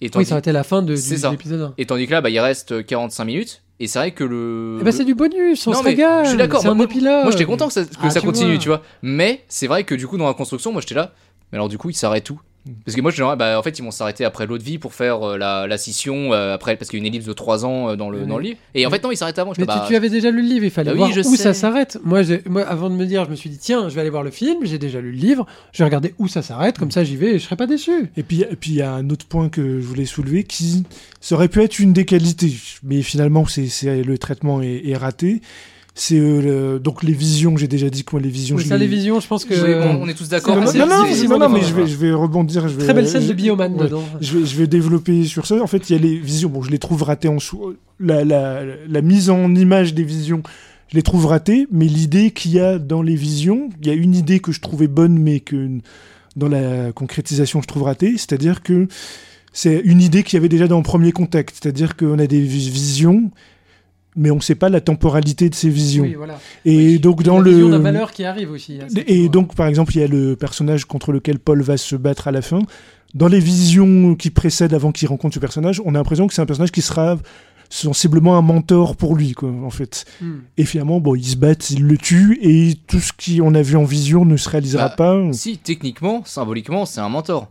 Et Oui, ça aurait été la fin de, l'épisode 1. et tandis que là, bah, il reste 45 minutes. Et c'est vrai que le. Eh ben, c'est du bonus, on Non, se mais régale. je suis d'accord, C'est un moi-. Moi j'étais content que ça, que Ah, ça tu continue, vois. tu vois. Mais c'est vrai que du coup, dans la construction, moi j'étais là. Mais alors, du coup, ils s'arrêtent où? Mm. Parce que moi, je dis, bah, en fait, ils vont s'arrêter après l'autre vie pour faire euh, la, la scission, euh, après, parce qu'il y a une ellipse de 3 ans euh, dans, le, dans le livre. Et en fait, non, ils s'arrêtent avant. Je Mais tu, bah, tu avais déjà lu le livre, il fallait Bah oui, voir je où sais. ça s'arrête. Moi, avant de me dire, je me suis dit, tiens, je vais aller voir le film, j'ai déjà lu le livre, je vais regarder où ça s'arrête, comme ça j'y vais et je serai pas déçu. Et puis, et puis il y a un autre point que je voulais soulever qui ça aurait pu être une des qualités, mais finalement c'est, c'est- le traitement est, est raté. C'est euh, le- donc les visions, j'ai déjà dit que moi les visions. Oui, je ça, les- visions, je pense que. Oui, bon, on est tous d'accord. Non, non, non, non, difficilement non, non, mais je vais, je vais rebondir. Je vais, Très belle scène je- de Bioman ouais. dedans. Je vais, je vais développer sur ça. En fait, il y a les visions. Bon, je les trouve ratées en soi. La, la, la mise en image des visions, je les trouve ratées. Mais l'idée qu'il y a dans les visions, il y a une idée que je trouvais bonne, mais que dans la concrétisation, je trouve ratée. C'est-à-dire que c'est une idée qu'il y avait déjà dans le premier contact. C'est-à-dire qu'on a des vis- visions, mais on ne sait pas la temporalité de ces visions. Oui, voilà. Et Oui. donc, dans le. vision d'un valeur qui arrive aussi. hein, Et donc, par exemple, il y a le personnage contre lequel Paul va se battre à la fin. Dans les visions qui précèdent avant qu'il rencontre ce personnage, on a l'impression que c'est un personnage qui sera sensiblement un mentor pour lui, quoi, en fait. Hmm. Et finalement, bon, ils se battent, ils le tuent, et tout ce qu'on a vu en vision ne se réalisera Bah, pas. Si, techniquement, symboliquement, c'est un mentor.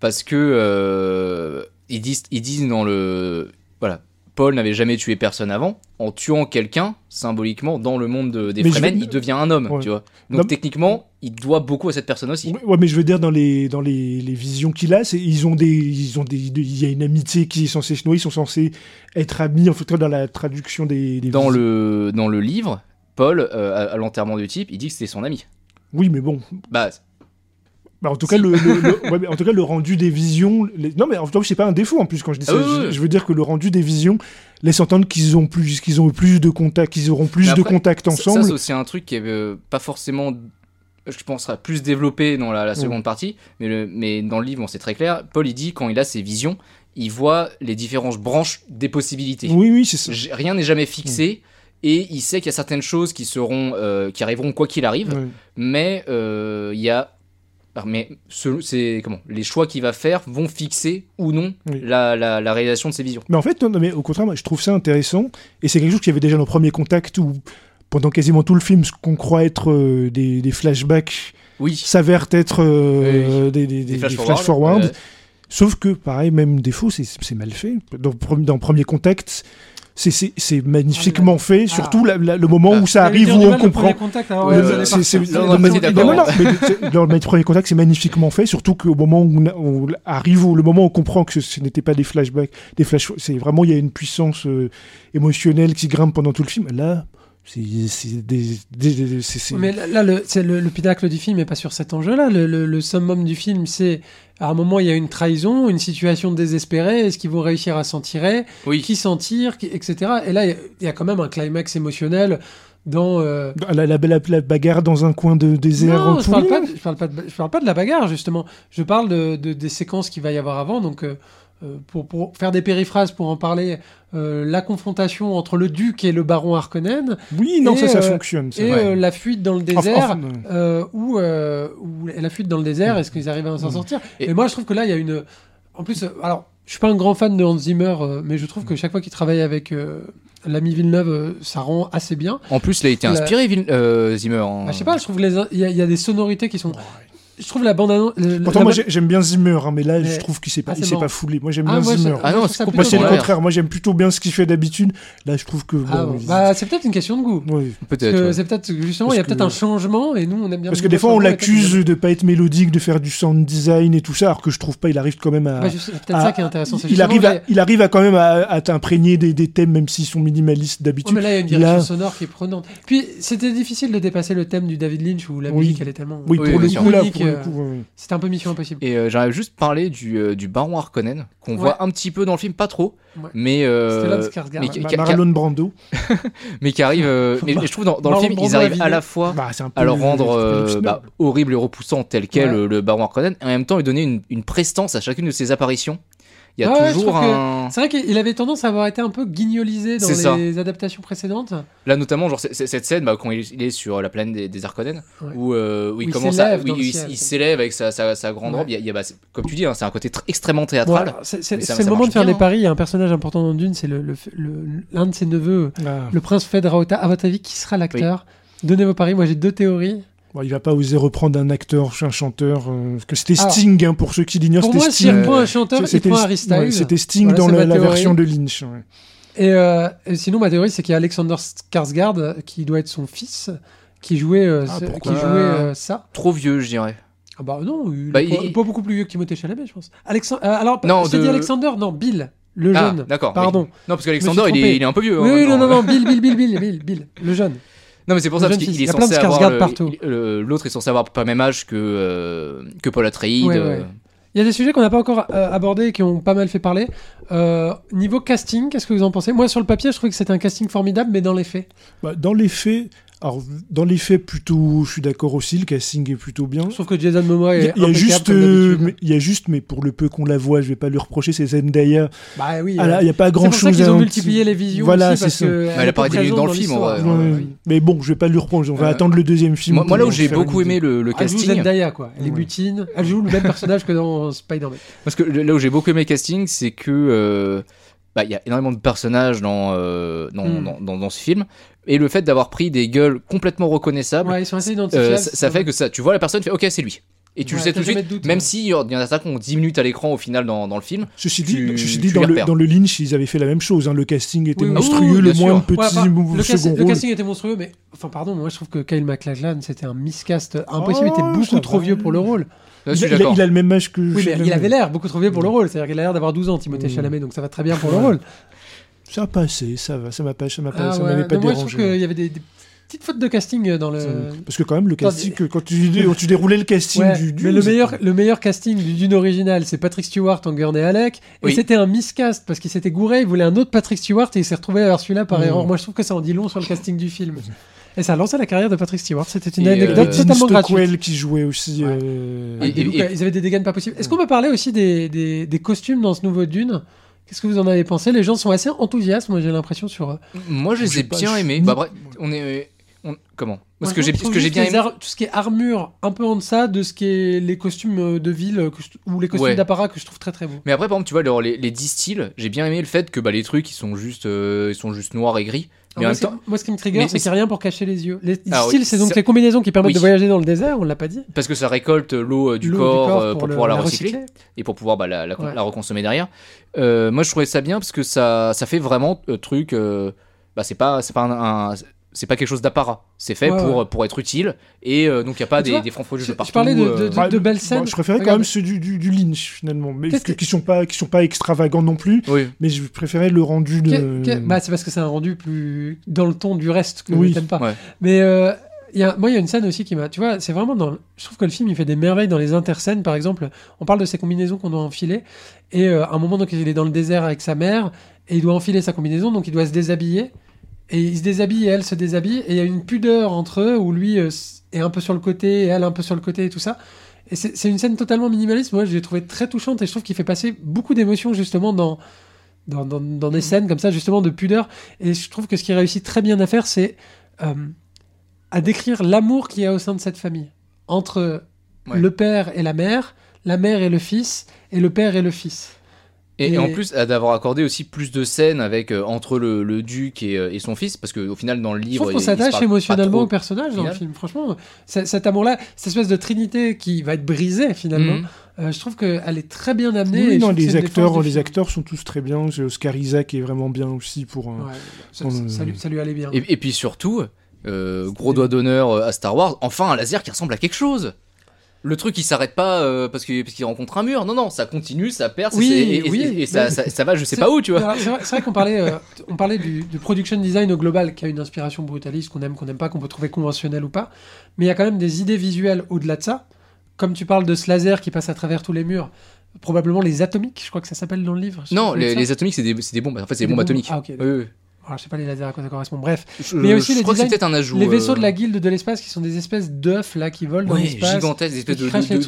Parce que euh, ils, disent, ils disent dans le. Voilà. Paul n'avait jamais tué personne avant. En tuant quelqu'un, symboliquement, dans le monde de- des Fremen, vais- il devient un homme, Ouais. tu vois. Donc Non. techniquement, il doit beaucoup à cette personne aussi. Ouais, ouais, mais je veux dire dans les dans les, les visions qu'il a, c'est ils ont des ils ont des il y a une amitié qui est censée se nouer, ils sont censés être amis en cas dans la traduction des, des Dans visions. le, dans le livre, Paul, euh, à, à l'enterrement du type, il dit que c'était son ami. Oui, mais bon, Bah, Bah, en tout cas, le, le- le- ouais, mais en tout cas, le rendu des visions. les- Non, mais en tout cas, c'est pas un défaut en plus quand je dis Ah ça. je, veux dire que le rendu des visions laisse entendre qu'ils ont plus, qu'ils ont eu plus de contacts, qu'ils auront plus de contacts ensemble. Ça, c'est aussi un truc qui est euh, pas forcément, je pense, sera plus développé dans la, la seconde partie, mais, le- mais dans le livre, bon, c'est très clair. Paul, il dit, quand il a ses visions, il voit les différentes branches des possibilités. oui, oui, c'est ça. J- Rien n'est jamais fixé. Et il sait qu'il y a certaines choses qui seront, euh, qui arriveront quoi qu'il arrive, mais euh, il y a, mais ce- c'est comment, les choix qu'il va faire vont fixer ou non Oui. la, la- la réalisation de ses visions. Mais en fait, non, non, mais au contraire, moi, je trouve ça intéressant. Et c'est quelque chose qu'il y avait déjà dans le premier contact où, pendant quasiment tout le film, ce qu'on croit être euh, des, des flashbacks Oui. s'avèrent être euh, des, des- des- Des flash des forward, flash-forward. euh, Sauf que, pareil, même défaut, c'est c'est mal fait. Dans, dans premier contact, c'est- c'est c'est magnifiquement fait, surtout la- la- le moment Ah. où ça arrive, où on mal, le premier comprend. dans le premier contact, c'est magnifiquement fait, surtout qu'au moment où on, arrive, au le moment où on comprend que ce n'était pas des flashbacks, des flash, c'est vraiment il y a une puissance euh, émotionnelle qui grimpe pendant tout le film. Là, c'est Mais là, là, le, c'est le, le pinacle du film n'est pas sur cet enjeu-là. Le, le- le summum du film, c'est à un moment, il y a une trahison, une situation désespérée. Est-ce qu'ils vont réussir à s'en tirer? Oui. Qui s'en tire? Qui- Etc. Et là, il y a- il y, a quand même un climax émotionnel dans. euh, la, la- la- la bagarre dans un coin de désert Non, je parle, pourri, pas de, je, parle pas de, je parle pas de la bagarre, justement. Je parle de, de- des séquences qu'il va y avoir avant. Donc, euh, pour, pour faire des périphrases, pour en parler, euh, la confrontation entre le duc et le baron Harkonnen, Oui, non, Et, ça, ça euh, fonctionne. et Ouais. euh, la fuite dans le désert. euh, euh, où la fuite dans le désert, est-ce qu'ils arrivent à s'en Mm. sortir? Et- Et moi, je trouve que là, il y a une. En plus, euh, alors, je suis pas un grand fan de Hans Zimmer, euh, mais je trouve que chaque fois qu'il travaille avec euh, l'ami Villeneuve, euh, ça rend assez bien. En plus, il a été La- inspiré, Vil- euh, Zimmer. en- Bah, je sais pas, je trouve que les- il y, a- il y a des sonorités qui sont. Je trouve la bande annonce. Pourtant, la moi bande- j'aime bien Zimmer, hein, mais là Mais- je trouve qu'il s'est pas, Ah, il s'est pas foulé. Moi j'aime Ah, bien moi, Zimmer. Ah non, c'est Moi c'est le contraire. Moi j'aime plutôt bien ce qu'il fait d'habitude. Là je trouve que. bon, Ah, bon. il- Bah, c'est peut-être une question de goût. Parce Peut-être. ouais. c'est peut-être justement, il y a que- peut-être un changement et nous on aime bien. Parce que des fois on l'accuse de pas être mélodique, de faire du sound design et tout ça, alors que je trouve pas. Il arrive quand même à. Bah, c'est peut-être à- ça qui est intéressant. il arrive, à, il arrive à quand même à, à t'imprégner des, des thèmes, même s'ils sont minimalistes d'habitude. mais là, il y a une direction sonore qui est prenante. Puis, c'était difficile de dépasser le thème du David Lynch où la Oui. musique, elle est tellement. Oui, Oui, pour le coup, là, euh, coup, ouais. C'était un peu mission impossible. Et euh, j'aimerais juste parler du, euh, du baron Harkonnen, qu'on Ouais. voit un petit peu dans le film, pas trop, Ouais. mais, euh, Ma- qui- Marlon Brando. mais qui arrive. euh, mais, mais je trouve dans, dans le film, Brando ils arrivent à la fois Bah, à le rendre euh, bah, horrible et repoussant tel quel Ouais. le, le baron Harkonnen, et en même temps lui donner une, une prestance à chacune de ses apparitions. Il y a ouais, toujours un. C'est vrai qu'il avait tendance à avoir été un peu guignolisé dans ça. les adaptations précédentes. Là, notamment, genre, cette scène bah, quand il, est sur la plaine des, des Arconènes, Ouais. où, euh, où il Où il commence à. où il, s'élève avec sa, sa, sa grande Ouais. robe. Il y a- il y a, bah, c'est- comme tu dis, hein, c'est un côté tr- extrêmement théâtral. c'est le moment de faire bien, des hein. paris. Il y a un personnage important dans Dune, c'est le, le- le- l'un de ses neveux, Ah. le prince Fed Raota. Votre avis, qui sera l'acteur Donnez vos paris. Moi, j'ai deux théories. Bon, il va pas oser reprendre un acteur, un chanteur, euh, parce que c'était Alors, Sting, hein, pour ceux qui l'ignorent, Pour c'était moi, s'il Sting. reprend un chanteur, il C'était prend Harry ouais. C'était Sting Voilà, dans c'est la, version de Lynch. ouais. Et, euh, et sinon, ma théorie, c'est qu'il y a Alexander Skarsgård, qui doit être son fils, qui jouait, euh, Ah, qui jouait euh, ça. Trop vieux, je dirais. Ah bah non, il, Bah, est pas, il- pas beaucoup plus vieux que Timothée Chalamet, je pense. Alexandre, alors, Non, je t'ai de- dit Alexander, non, Bill, le Ah, jeune. d'accord. Pardon. oui. Non, parce qu'Alexander, il, est- il est un peu vieux. Oui, hein, oui, non, non, non, Bill, Bill, Bill, Bill, Bill, Bill, le jeune. Non, mais c'est pour ça, parce qu'il Il est censé avoir. L'autre est censé avoir pas le même âge que, euh, que Paul Atreides. Ouais, euh, ouais. Il y a des sujets qu'on n'a pas encore euh, abordés et qui ont pas mal fait parler. Euh, niveau casting, qu'est-ce que vous en pensez? Moi, sur le papier, je trouvais que c'était un casting formidable, mais dans les faits. Bah, dans les faits, alors dans les faits plutôt, je suis d'accord aussi, le casting est plutôt bien. Trouve que Jason Momoa Il y est a, il y a juste, comme euh, mais- il y a juste, mais pour le peu qu'on la voit, je vais pas lui reprocher, c'est Zendaya. Bah oui. Ah là, euh, il y a pas c'est grand pour ça chose qu'ils ont multiplié les visions Voilà, aussi, parce c'est ça. que elle a pas été présente dans le film, en vrai. Ouais, ouais, ouais. Mais bon, je vais pas lui reprocher. On va Euh, attendre le deuxième film. Moi, moi, là où j'ai beaucoup aimé le, le Elle joue casting, Zendaya, quoi. Elle est Ouais. butine. Elle joue le même personnage que dans Spider-Man. parce que là où j'ai beaucoup aimé le casting, c'est que euh, bah, il y a énormément de personnages dans, euh, dans, Hmm. dans, dans- dans ce film, et le fait d'avoir pris des gueules complètement reconnaissables, Ouais, ils sont assez euh, ça, ça fait que ça, tu vois la personne, tu fais ok, c'est lui. Et tu Ouais, le sais tout de suite, doute, même ouais. si il y en a certains qui ont 10 minutes à l'écran au final dans, dans le film. Ceci dit, tu- ceci tu dit dans, le, dans le Lynch, ils avaient fait la même chose. hein. Le casting était Oui, monstrueux, oui, le moins sûr. petit Ouais, le, second casting, le rôle. casting était monstrueux, mais enfin, pardon, moi je trouve que Kyle MacLachlan c'était un miscast impossible. Oh, il était beaucoup ça trop vieux pour le rôle. Là, je Il, il a, d'accord. il a le même âge que Oui, mais il avait l'air beaucoup trop vieux pour le rôle. C'est-à-dire qu'il a l'air d'avoir 12 ans, Timothée Mm. Chalamet, donc ça va très bien pour le rôle. Ça a passé, ça va, ça m'a pas, ça m'a pas, Ah ça ouais, m'avait pas non, moi je trouve dérangé. qu'il y avait des, des petites fautes de casting euh, dans le. Parce que quand même, le casting, quand tu, quand tu déroulais le casting Ouais, du, du mais le meilleur, le meilleur casting du Dune original, c'est Patrick Stewart en Gurney Halleck. Et Oui. c'était un miscast parce qu'il s'était gouré, il voulait un autre Patrick Stewart et il s'est retrouvé à avoir celui-là par Mm. erreur. Moi je trouve que ça en dit long sur le casting du film. Et ça a lancé la carrière de Patrick Stewart. C'était une Et, euh, anecdote Dean totalement gratuite. Qui jouait aussi. Ouais. euh, Et- et- Ils avaient des dégaines pas possibles. Est-ce qu'on peut parler aussi des, des, des costumes dans ce nouveau Dune? Qu'est-ce que vous en avez pensé? Les gens sont assez enthousiastes, moi j'ai l'impression sur. euh, Moi, je les ai bien aimés. Bah, bref, on est. on- Comment? Moi, Ce que j'ai ce que j'ai bien aimé. tout ce qui est armure, un peu en deçà de ce qui est les costumes euh, de ville euh, je- ou les costumes Ouais. d'apparat que je trouve très très beaux. Mais après, par exemple, tu vois, alors, les, les 10 styles, j'ai bien aimé le fait que bah, les trucs, ils sont juste, euh, ils sont juste noirs et gris. Alors, Mais en moi, temps, ce qui me trigger, c'est mais qu'il n'y a rien pour cacher les yeux. Les Ah oui, styles, c'est donc ça- les combinaisons qui permettent Oui. de voyager dans le désert, on l'a pas dit. parce que ça récolte l'eau euh, du, corps, euh, pour, le- pouvoir la recycler, recycler. et pour pouvoir bah, la, la, Ouais. la reconsommer derrière. Euh, moi, je trouvais ça bien parce que ça, ça fait vraiment truc. bah, c'est pas, c'est pas un, un- c'est pas quelque chose d'apparat. C'est fait Ouais, pour, ouais. pour être utile et euh, donc il y a pas des, vois, des francs je- de je partout. parlais de- euh, de- bah, de belles bon, scènes. je préférais quand même ceux du, du, du Lynch finalement, mais que- qui sont pas qui sont pas extravagants non plus. Oui. Mais je préférais le rendu de. Que- que- bah, c'est parce que c'est un rendu plus dans le ton du reste que Oui. je t'aime pas. Ouais. Mais euh, il y a, moi, il y a une scène aussi qui m'a. Tu vois, c'est vraiment dans. Je trouve que le film, il fait des merveilles dans les interscènes. Par exemple, on parle de ces combinaisons qu'on doit enfiler. Et euh, à un moment, donc, il est dans le désert avec sa mère. Et il doit enfiler sa combinaison. Donc, il doit se déshabiller. Et il se déshabille et elle se déshabille. Et il y a une pudeur entre eux où lui euh, est un peu sur le côté et elle un peu sur le côté et tout ça. Et c'est c'est une scène totalement minimaliste. Moi, je l'ai trouvée très touchante. Et je trouve qu'il fait passer beaucoup d'émotions, justement, dans. Dans, dans- dans des scènes comme ça, justement, de pudeur. Et je trouve que ce qu'il réussit très bien à faire, c'est euh, à décrire l'amour qu'il y a au sein de cette famille. Entre Ouais. le père et la mère, la mère et le fils, et le père et le fils. Et, en plus, euh, d'avoir accordé aussi plus de scènes avec euh, entre le, le duc et, euh, et son fils, parce qu'au final, dans le Je livre, trouve il- qu'on s'attache émotionnellement trop. au personnage dans le film. Franchement, cet amour-là, cette espèce de trinité qui va être brisée finalement, Mhm. euh, je trouve qu'elle est très bien amenée. Oui, je non, les acteurs, les film. acteurs sont tous très bien. J'ai Oscar Isaac est vraiment bien aussi pour. un- Ouais, ça, On- ça- ça lui, ça lui allait bien. Et, et puis surtout, euh, gros doigt d'honneur à Star Wars, enfin un laser qui ressemble à quelque chose. Le truc il s'arrête pas euh, parce qu'il parce qu'il rencontre un mur, non non, ça continue, ça perce, Oui, et, et- oui, et- et ça, ça, ça va je sais pas où tu vois. C'est vrai, qu'on parlait, euh, on parlait du, du production design au global, qui a une inspiration brutaliste, qu'on aime, qu'on n'aime pas, qu'on peut trouver conventionnel ou pas. Mais il y a quand même des idées visuelles au-delà de ça. Comme tu parles de ce laser qui passe à travers tous les murs, probablement les atomiques, je crois que ça s'appelle dans le livre. Non, les, atomiques c'est des, c'est des bombes, en fait c'est des bombes atomiques. Ah. Alors, je sais pas les lasers à quoi ça correspond. Bref, Je, Mais aussi je les crois que c'est designs- peut-être un ajout. les vaisseaux euh, de la guilde de l'espace qui sont des espèces d'œufs là qui volent dans Ouais, l'espace. gigantesques, des espèces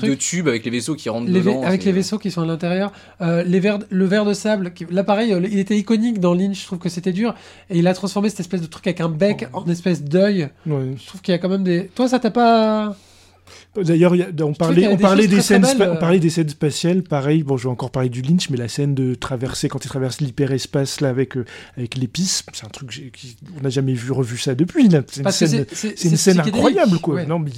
de, tubes avec les vaisseaux qui rentrent Les dedans. avec les vaisseaux qui sont à l'intérieur, Euh, les verres, le verre de sable, qui, là pareil, euh, il était iconique dans Lynch, je trouve que c'était dur, et il a transformé cette espèce de truc avec un bec Oh. en espèce d'œil. Ouais. Je trouve qu'il y a quand même des. Toi, ça t'a pas. D'ailleurs, on parlait, on des parlait scènes, belles, on euh. parlait des scènes spatiales. Pareil, bon, je vais encore parler du Lynch, mais la scène de traverser quand il traverse l'hyperespace là avec euh, avec l'épice, c'est un truc que j'ai- qui- on n'a jamais vu revu ça depuis. là. C'est une que scène, c'est- c'est une scène psychédélique. incroyable, quoi. Ouais. Non, mais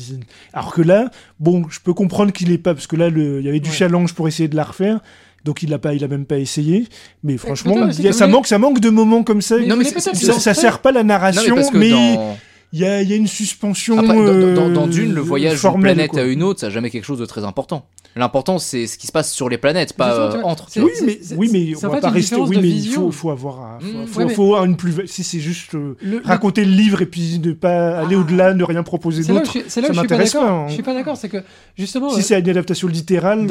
alors que là, bon, je peux comprendre qu'il est pas parce que là, le- il y avait du Ouais. challenge pour essayer de la refaire. Donc il a pas, il a même pas essayé. Mais franchement, a- ça manque, ça manque de moments comme ça. Mais Non, mais ça, ça sert pas la Non, mais narration, mais dans... il y a, il y a une suspension. Après, dans, dans- dans- dans euh, Dune, le voyage d'une planète quoi. à une autre, ça n'a jamais quelque chose de très important. L'important, c'est ce qui se passe sur les planètes, pas euh, entre. Oui, mais, oui, mais on va pas rester. Oui, mais il faut, faut avoir, un- faut, Mm, faut, ouais, mais- faut avoir une plus. Si c'est juste euh, Le- raconter le livre et puis ne pas aller Ah. au-delà, ne rien proposer d'autre. ça m'intéresse d'accord. pas, hein. Je suis pas d'accord, c'est que justement. Si c'est une adaptation littérale,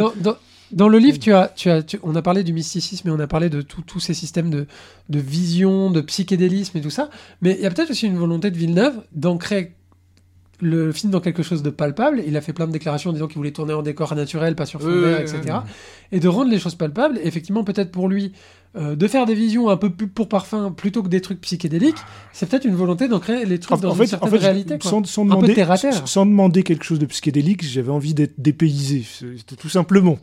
Dans, le livre, tu as, tu as, tu- on a parlé du mysticisme et on a parlé de tous ces systèmes de, de vision, de psychédélisme et tout ça. Mais il y a peut-être aussi une volonté de Villeneuve d'ancrer le film dans quelque chose de palpable. Il a fait plein de déclarations en disant qu'il voulait tourner en décor naturel, pas sur fond vert, etc. Et de rendre les choses palpables. Et effectivement, peut-être pour lui, euh, de faire des visions un peu plus pour parfum plutôt que des trucs psychédéliques, c'est peut-être une volonté d'ancrer les trucs en, dans en une fait, certaine en fait, réalité. quoi. sans, demander, terre à terre. sans demander quelque chose de psychédélique, j'avais envie d'être dépaysé, c'était tout simplement.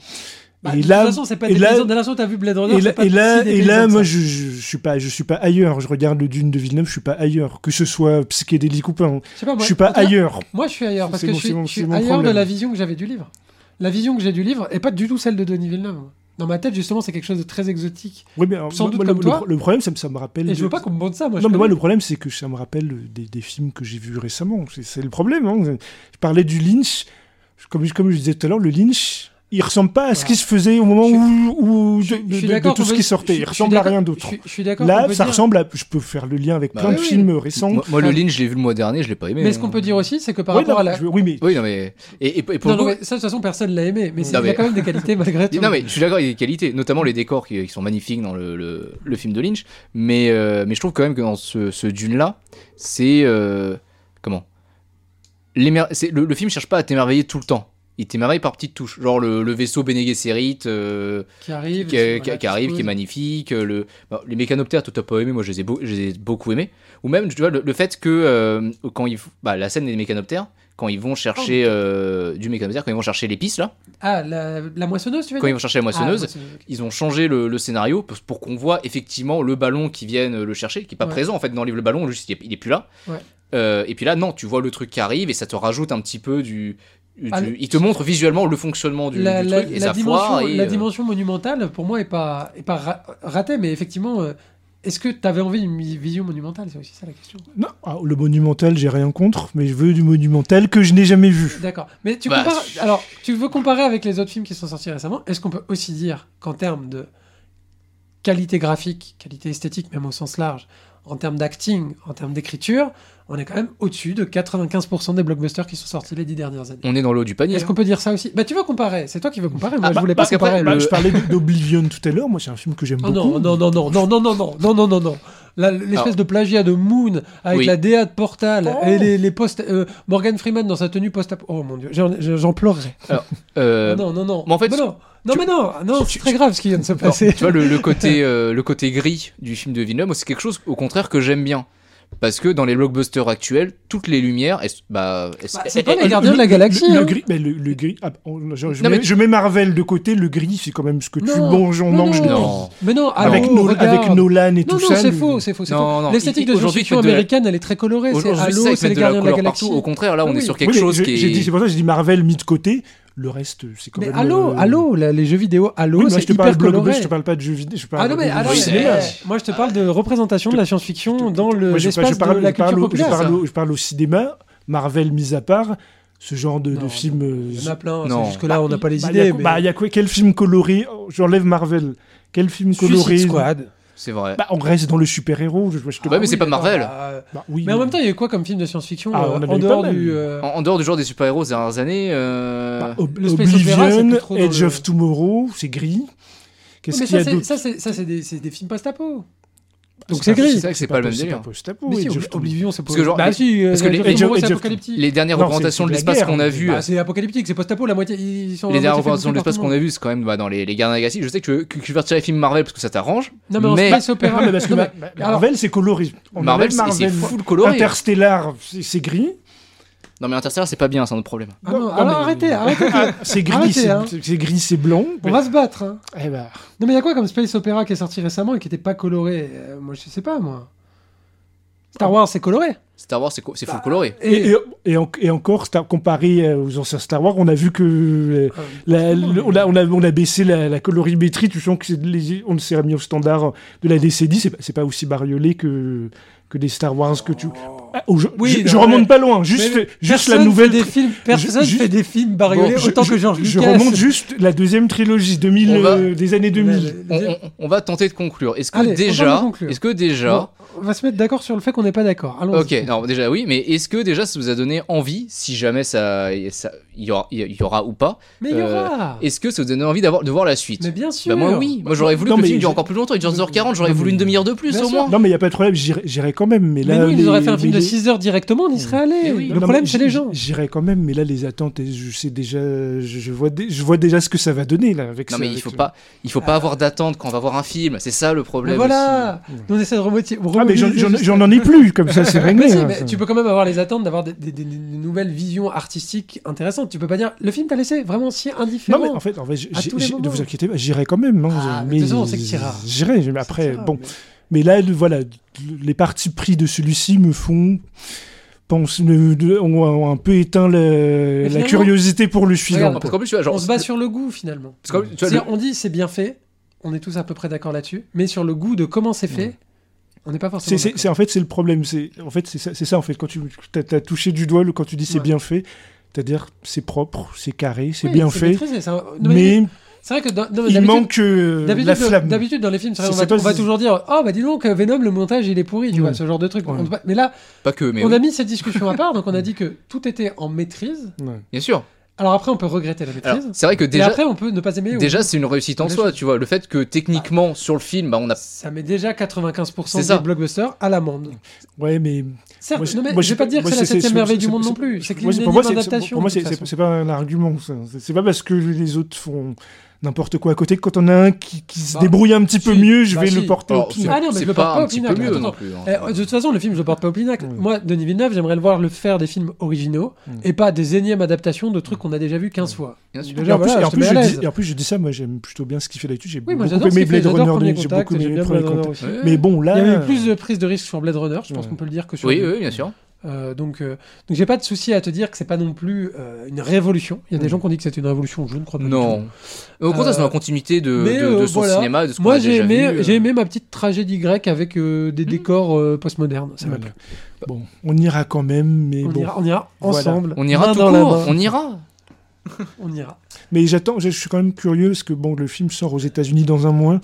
Bah, et de là, toute façon, c'est pas des là-. Dès l'instant t'as vu Blade Runner, et là, pas et là, et moi, je, je, je suis pas, je suis pas ailleurs. Je regarde le Dune de Villeneuve, je suis pas ailleurs, que ce soit psychédélique ou pas. hein. Pas, moi, je suis pas cas, ailleurs. Moi, je suis ailleurs parce que je suis, je ailleurs problème. de la vision que j'avais du livre. La vision que j'ai du livre est pas du tout celle de Denis Villeneuve. Dans ma tête, justement, c'est quelque chose de très exotique. Oui, mais alors, Sans moi, doute moi, comme le, toi. le- problème, ça, me- ça me rappelle. Et je veux pas qu'on me montre ça, moi. je non, mais moi, le problème, c'est que ça me rappelle des, des films que j'ai vus récemment. C'est- C'est le problème. hein. Je parlais du Lynch. Comme, comme je disais tout à l'heure, le Lynch, il ressemble pas à ce qui se faisait au moment Je- où, où Je- de, je suis de- tout ce qui sortait. je- Il ressemble à rien d'autre. je suis d'accord. qu'on Là, ça dire- ressemble à. Je peux faire le lien avec Bah plein oui, de oui. films récents. Moi, moi, le Lynch, je l'ai vu le mois dernier, je l'ai pas aimé. Mais ce qu'on peut dire aussi, c'est que par Oui, rapport non, à la. je- oui, mais Oui, non, mais. Et, et, et pour Non, le non, coup- mais ça, de toute façon, personne l'a aimé. Mais il y a quand même des qualités malgré tout. Non mais je suis d'accord, il y a des qualités, notamment les décors qui, qui sont magnifiques dans le, le- le film de Lynch, mais, euh, mais je trouve quand même que dans ce, ce Dune-là, c'est... euh, comment? Le, le film cherche pas à t'émerveiller tout le temps. Il t'émerveille par petites touches. Genre le, le vaisseau Bene Gesserit euh, Qui arrive. qui, voilà, arrive, qui est magnifique. euh, Le, bon, les mécanoptères, toi t'as pas aimé, moi je les ai, beau- je les ai beaucoup aimés. Ou même, tu vois, le, le fait que euh, quand ils, bah, la scène des mécanoptères, quand ils vont chercher euh, du mécanoptère, quand ils vont chercher l'épice là, Ah, la, la moissonneuse, tu veux quand ils dire vont chercher la Ah, moissonneuse, ils ont changé le, le scénario pour, pour qu'on voit effectivement le ballon qui vienne le chercher, qui est pas Ouais. présent en fait dans le livre. Le ballon, juste il est, il est plus là. Ouais. Euh, et puis là, non, tu vois le truc qui arrive et ça te rajoute un petit peu du. Du- Ah, il te montre visuellement le fonctionnement du, la, du la- truc et la dimension, foire. Et, la euh, dimension monumentale, pour moi, est pas, est pas ra- ratée, mais effectivement, euh, est-ce que tu avais envie d'une vision monumentale? C'est aussi ça la question. non, ah, le monumental, j'ai rien contre, mais je veux du monumental que je n'ai jamais vu. D'accord. Mais tu Bah, compares. Alors, tu veux comparer avec les autres films qui sont sortis récemment Est-ce qu'on peut aussi dire qu'en termes de qualité graphique, qualité esthétique, même au sens large, en termes d'acting, en termes d'écriture, on est quand même au-dessus de 95% des blockbusters qui sont sortis les dix dernières années. On est dans l'eau du panier. Est-ce qu'on peut dire ça aussi? Bah, tu veux comparer C'est toi qui veux comparer. Moi, Ah, je bah, voulais pas comparer. Bah, le- je parlais d'Oblivion tout à l'heure, moi c'est un film que j'aime Oh beaucoup. non, non, non, non, non, non, non, non, non, non, non, non. L'espèce de plagiat de Moon avec Oui. la DA de Portal Oh. et les, les post euh, Morgan Freeman dans sa tenue post Oh mon dieu, j'en- pleurerais. Euh, Ah non, non, non. mais en fait, Mais non, non, tu- mais non, non, c'est très grave ce qui vient de se non, passer. tu vois, le, le côté, euh, le côté gris du film de Villeneuve, c'est quelque chose au contraire que j'aime bien. Parce que dans les blockbusters actuels, toutes les lumières, elles- bah, elles- Bah, c'est elles- pas elles- les gardiens de la galaxie. Le, hein. gris, mais le, le gris. ah, on- je, je Non, mets, mais- je mets Marvel de côté. Le gris, c'est quand même ce que tu Non, manges, on non, mange non. depuis. Non. Mais non, Avec, Halo, Nol- regarde. avec Nolan et Non, tout non, ça. c'est le- faux, c'est faux, c'est Non, faux. non, L'esthétique il- de aujourd'hui, science-fiction de la- américaine, elle est très colorée. C'est Aujourd'hui, Halo, ça, ils c'est mettent les de la gardiens de la couleur galaxie. partout. Au contraire, là, on Oui, est sur quelque Oui, mais chose qui j'ai dit- est. C'est pour ça que j'ai dit Marvel mis de côté. Le reste, c'est quand Mais même. Halo, euh, Halo, là, les jeux vidéo Halo, Oui, moi, je c'est te hyper coloré. je te parle pas de jeux vidéo. Je parle Ah non, mais de- alors, du Oui, cinéma. moi je te parle de représentation de la science-fiction dans le- Moi, je, l'espace parle, de la je parle culture au- je populaire. parle ça. au- je parle au cinéma, Marvel mis à part, ce genre de, film. euh, Il y en a plein, Non. c'est juste que là on n'a pas les bah, idées. y a- mais- Bah, il y a quoi Quel film coloré J'enlève Marvel. Quel film coloré? Suicide Squad. C'est vrai. Bah, on reste dans le super-héros. Je, je te- Ouais, mais c'est pas Marvel. bah, Bah, oui, Mais en même temps, il y a eu quoi comme film de science-fiction Ah, euh, en dehors du. euh, En, en dehors du genre des super-héros ces dernières années. euh, Bah, Ob- le opera, Oblivion, Edge le- of Tomorrow, c'est gris. Qu'est-ce mais qu'il y ça, a c'est- d'autre ça, c'est ça, c'est des, c'est des films post-apo. Donc c'est gris. C'est vrai que c'est pas le même c'est délire. pas post-apo. Oblivion, c'est Parce que genre, Bah si, parce que les- c'est dernières Non, représentations c'est- de c'est l'espace qu'on a vues, Bah, c'est apocalyptique, c'est post-apo, la moitié. Ils sont les dernières représentations de l'espace qu'on a monde. vues, c'est quand même bah, dans les, les Gardiens de. Je sais que tu veux, retirer les films Marvel parce que ça t'arrange. Non, mais space alors- Marvel, c'est coloré. On Marvel, c'est c'est full coloré. Interstellar, c'est c'est gris. Non, mais Interstellar, c'est pas bien, c'est un autre problème. Ah non, Non, alors mais- arrêtez, arrêtez. Ah, c'est gris, Arrêtez, c'est hein. c'est gris, c'est blanc. On va se battre. hein. Eh ben, Non, mais il y a quoi comme Space Opera qui est sorti récemment et qui était pas coloré? Euh, Moi, je sais pas, moi. Star Wars, c'est coloré. Star Wars, c'est co- full coloré. Et, et, et en- et encore, Star- comparé euh, aux anciens Star Wars, on a vu que euh, Ah, la- justement, le- on, a, on, a, on a baissé la, la colorimétrie. Tu sens que c'est les- on s'est remis au standard de la décennie. C'est pas, c'est pas aussi bariolé que, que des Star Wars que tu. Oh, je, Oui, je, je non, remonte mais- pas loin. Juste, Mais juste personne la nouvelle. Fait des films, personne juste- fait des films bariolés Bon, je- autant je- que George Je Lucas. remonte juste la deuxième trilogie 2000, On va- euh, des années 2000. On, on- on va tenter de conclure. Est-ce que Allez, déjà, est-ce que déjà, Bon, on va se mettre d'accord sur le fait qu'on n'est pas d'accord. Ok, non, déjà oui, mais est-ce que déjà ça vous a donné envie, si jamais ça, ça il y aura, il y aura ou pas, Mais il y euh, aura. est-ce que ça vous a donné envie d'avoir, de voir la suite? Mais bien sûr. Bah moi oui, moi j'aurais voulu Non, que le film dure encore plus longtemps, il dure 2h40, j'aurais voulu une demi-heure de plus au sûr. moins. Non, mais il n'y a pas de problème, j'irai quand même. Mais, Mais là, ils auraient fait un film de 6 heures directement, on y serait allé. Oui. Le Non, problème, c'est les gens. J'irai quand même, mais là, les attentes, je sais déjà, je, je vois, dé- je vois déjà ce que ça va donner là avec Non ça, mais il faut le- pas, il faut pas avoir d'attente quand on va voir un film, c'est ça le Mais problème. voilà. aussi. Nous, on essaie de remotiver. Ah, mais j'en- en ai plus, comme ça, c'est réglé. Mais si, hein, mais ça. tu peux quand même avoir les attentes d'avoir des, des- des- des nouvelles visions artistiques intéressantes. Tu peux pas dire le film t'a laissé vraiment si indifférent. Non, mais en fait, en fait ne vous inquiétez pas, j'irai quand même. hein, Ah, mais de toute façon, on sait que. J'irai, mais après, bon. Mais- là, le- voilà, les parties pris de celui-ci me font. Pense, ont, ont un peu éteint le- la curiosité pour le suivant. Regarde, Parce quoi. qu'en plus tu vois, genre, on se base sur le goût finalement. parce que, tu vois, C'est-à-dire, le- On dit c'est bien fait, on est tous à peu près d'accord là-dessus, mais sur le goût de comment c'est fait, on n'est pas forcément. C'est, c'est- d'accord. c'est- en fait, c'est le problème. C'est, en fait, c'est ça, c'est ça, en fait. Quand tu as, touché du doigt, le- quand tu dis c'est Ouais. bien fait, c'est-à-dire c'est propre, c'est carré, c'est Oui, bien fait, maîtrisé, un- mais c'est vrai que dans- il d'habitude- manque euh, la flamme. d'habitude, dans les films, vrai, on, va, on toujours dire Oh, bah dis donc, Venom, le montage, il est pourri, tu Ouais. vois, ce genre de truc. Ouais. On doit- Mais là, pas que, mais on oui, a mis cette discussion à part, donc on a dit que tout était en maîtrise. Ouais. bien sûr. Alors après, on peut regretter la maîtrise. c'est vrai que et déjà, après, on peut ne pas aimer. ou- déjà c'est une réussite en soi, tu vois, le fait que techniquement sur le film, bah on a Ça met déjà 95% C'est des ça. blockbusters à l'amende. Ouais, mais Certes, Moi, je- non, mais moi, je vais pas dire que c'est la septième merveille du monde non plus. C'est que moi, c'est- une pour moi, c'est- pas un argument. ça. C'est c'est pas parce que les autres font n'importe quoi à côté quand on a un qui, qui se Bah, débrouille un petit peu mieux, je bah, vais si. le porter au Alors, pinacle. Ah non, mais je le porte pas pas au pinacle, mieux attends, non attends. plus. hein. Eh, de toute façon, le film, je le porte pas au pinacle. Moi, Denis Villeneuve, j'aimerais le voir le faire des films originaux Mm. et pas des énièmes adaptations de trucs qu'on a déjà vus 15 fois. Bien sûr. Et Déjà, en plus, et en plus, je dis, et en plus, je dis ça, moi j'aime plutôt bien ce qu'il fait là-dessus. J'ai Oui, beaucoup aimé Blade Runner, j'ai beaucoup aimé Premier Contact. Mais bon, Il y a là, eu plus de prise de risque sur Blade Runner, je pense qu'on peut le dire que sur Oui, oui, bien sûr. Euh, donc, euh, donc j'ai pas de souci à te dire que c'est pas non plus euh, une révolution. Il y a des Mm. gens qui ont dit que c'est une révolution, je ne crois pas. Non. Au contraire, c'est dans la continuité de, de, de son voilà. cinéma, de ce Moi j'ai aimé, j'ai aimé ma petite tragédie grecque avec des Mm. décors postmodernes. Ça m'a Voilà. plu. bon, on ira quand même, mais On, bon. ira, on ira Voilà. ensemble. On ira tout dans court, on ira. On ira. Mais j'attends, je suis quand même curieux parce que bon, le film sort aux États-Unis dans un mois.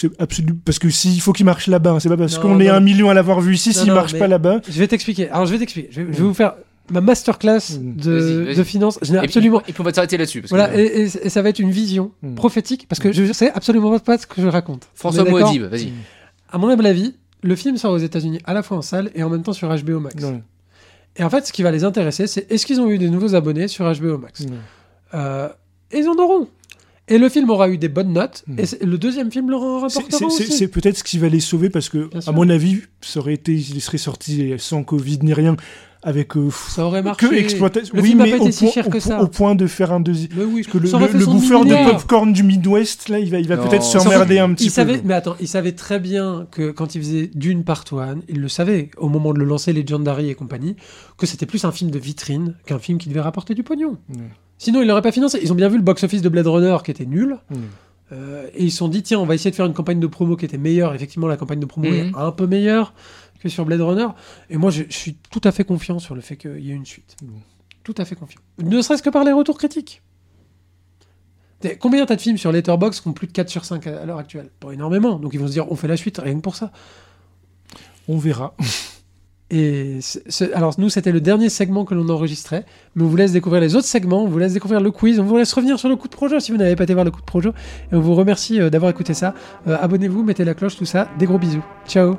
C'est absolu parce que s'il faut qu'il marche là-bas, hein, c'est pas parce qu'on est un million à l'avoir vu ici, s'il marche pas là-bas. Je vais t'expliquer. Alors je vais t'expliquer. Je vais, je vais Mm. vous faire ma masterclass Mm. de, Vas-y, vas-y. de finance. Je n'ai Et puis- absolument. Et puis on va s'arrêter là-dessus. que- Voilà, et, et- et ça va être une vision Mm. prophétique parce que je sais absolument pas ce que je raconte. François Moadib, vas-y. À mon humble avis, le film sort aux États-Unis à la fois en salle et en même temps sur HBO Max. Et en fait, ce qui va les intéresser, c'est est-ce qu'ils ont eu des nouveaux abonnés sur HBO Max. Euh, Et ils en auront. Et le film aura eu des bonnes notes. Mm. Et le deuxième film leur en C'est- rapportera peut-être ce qui va les sauver parce que, Bien à sûr. mon avis, ça aurait été, il serait sorti sans Covid ni rien, avec euh, Ça aurait marché. que exploitation. Le oui, film a mais pas au été si point, cher au que ça. au point de faire un deuxième. Oui, Parce que le, le- le bouffeur de milliard. popcorn du Midwest, là, il va, il va Non. peut-être Surtout, s'emmerder un petit il peu. savait, mais attends, il savait très bien que quand il faisait Dune Part 1, il le savait au moment de le lancer, Legendary et compagnie, que c'était plus un film de vitrine qu'un film qui devait rapporter du pognon. Sinon, il l'aurait pas financé. Ils ont bien vu le box-office de Blade Runner qui était nul. Ouais. Euh, et ils se sont dit, tiens, on va essayer de faire une campagne de promo qui était meilleure. Effectivement, la campagne de promo Mhm. est un peu meilleure que sur Blade Runner. Et moi, je, je suis tout à fait confiant sur le fait qu'il y ait une suite. Bon. Tout à fait confiant. Ne serait-ce que par les retours critiques. Combien t'as de films sur Letterboxd qui ont plus de 4 sur 5 à à l'heure actuelle? Pas énormément. Donc ils vont se dire, on fait la suite, rien que pour ça. On verra. Et alors nous, c'était le dernier segment que l'on enregistrait, mais on vous laisse découvrir les autres segments, on vous laisse découvrir le quiz, on vous laisse revenir sur le coup de projo si vous n'avez pas été voir le coup de projo, et on vous remercie euh, d'avoir écouté ça. Euh, Abonnez-vous, mettez la cloche, tout ça. Des gros bisous. Ciao.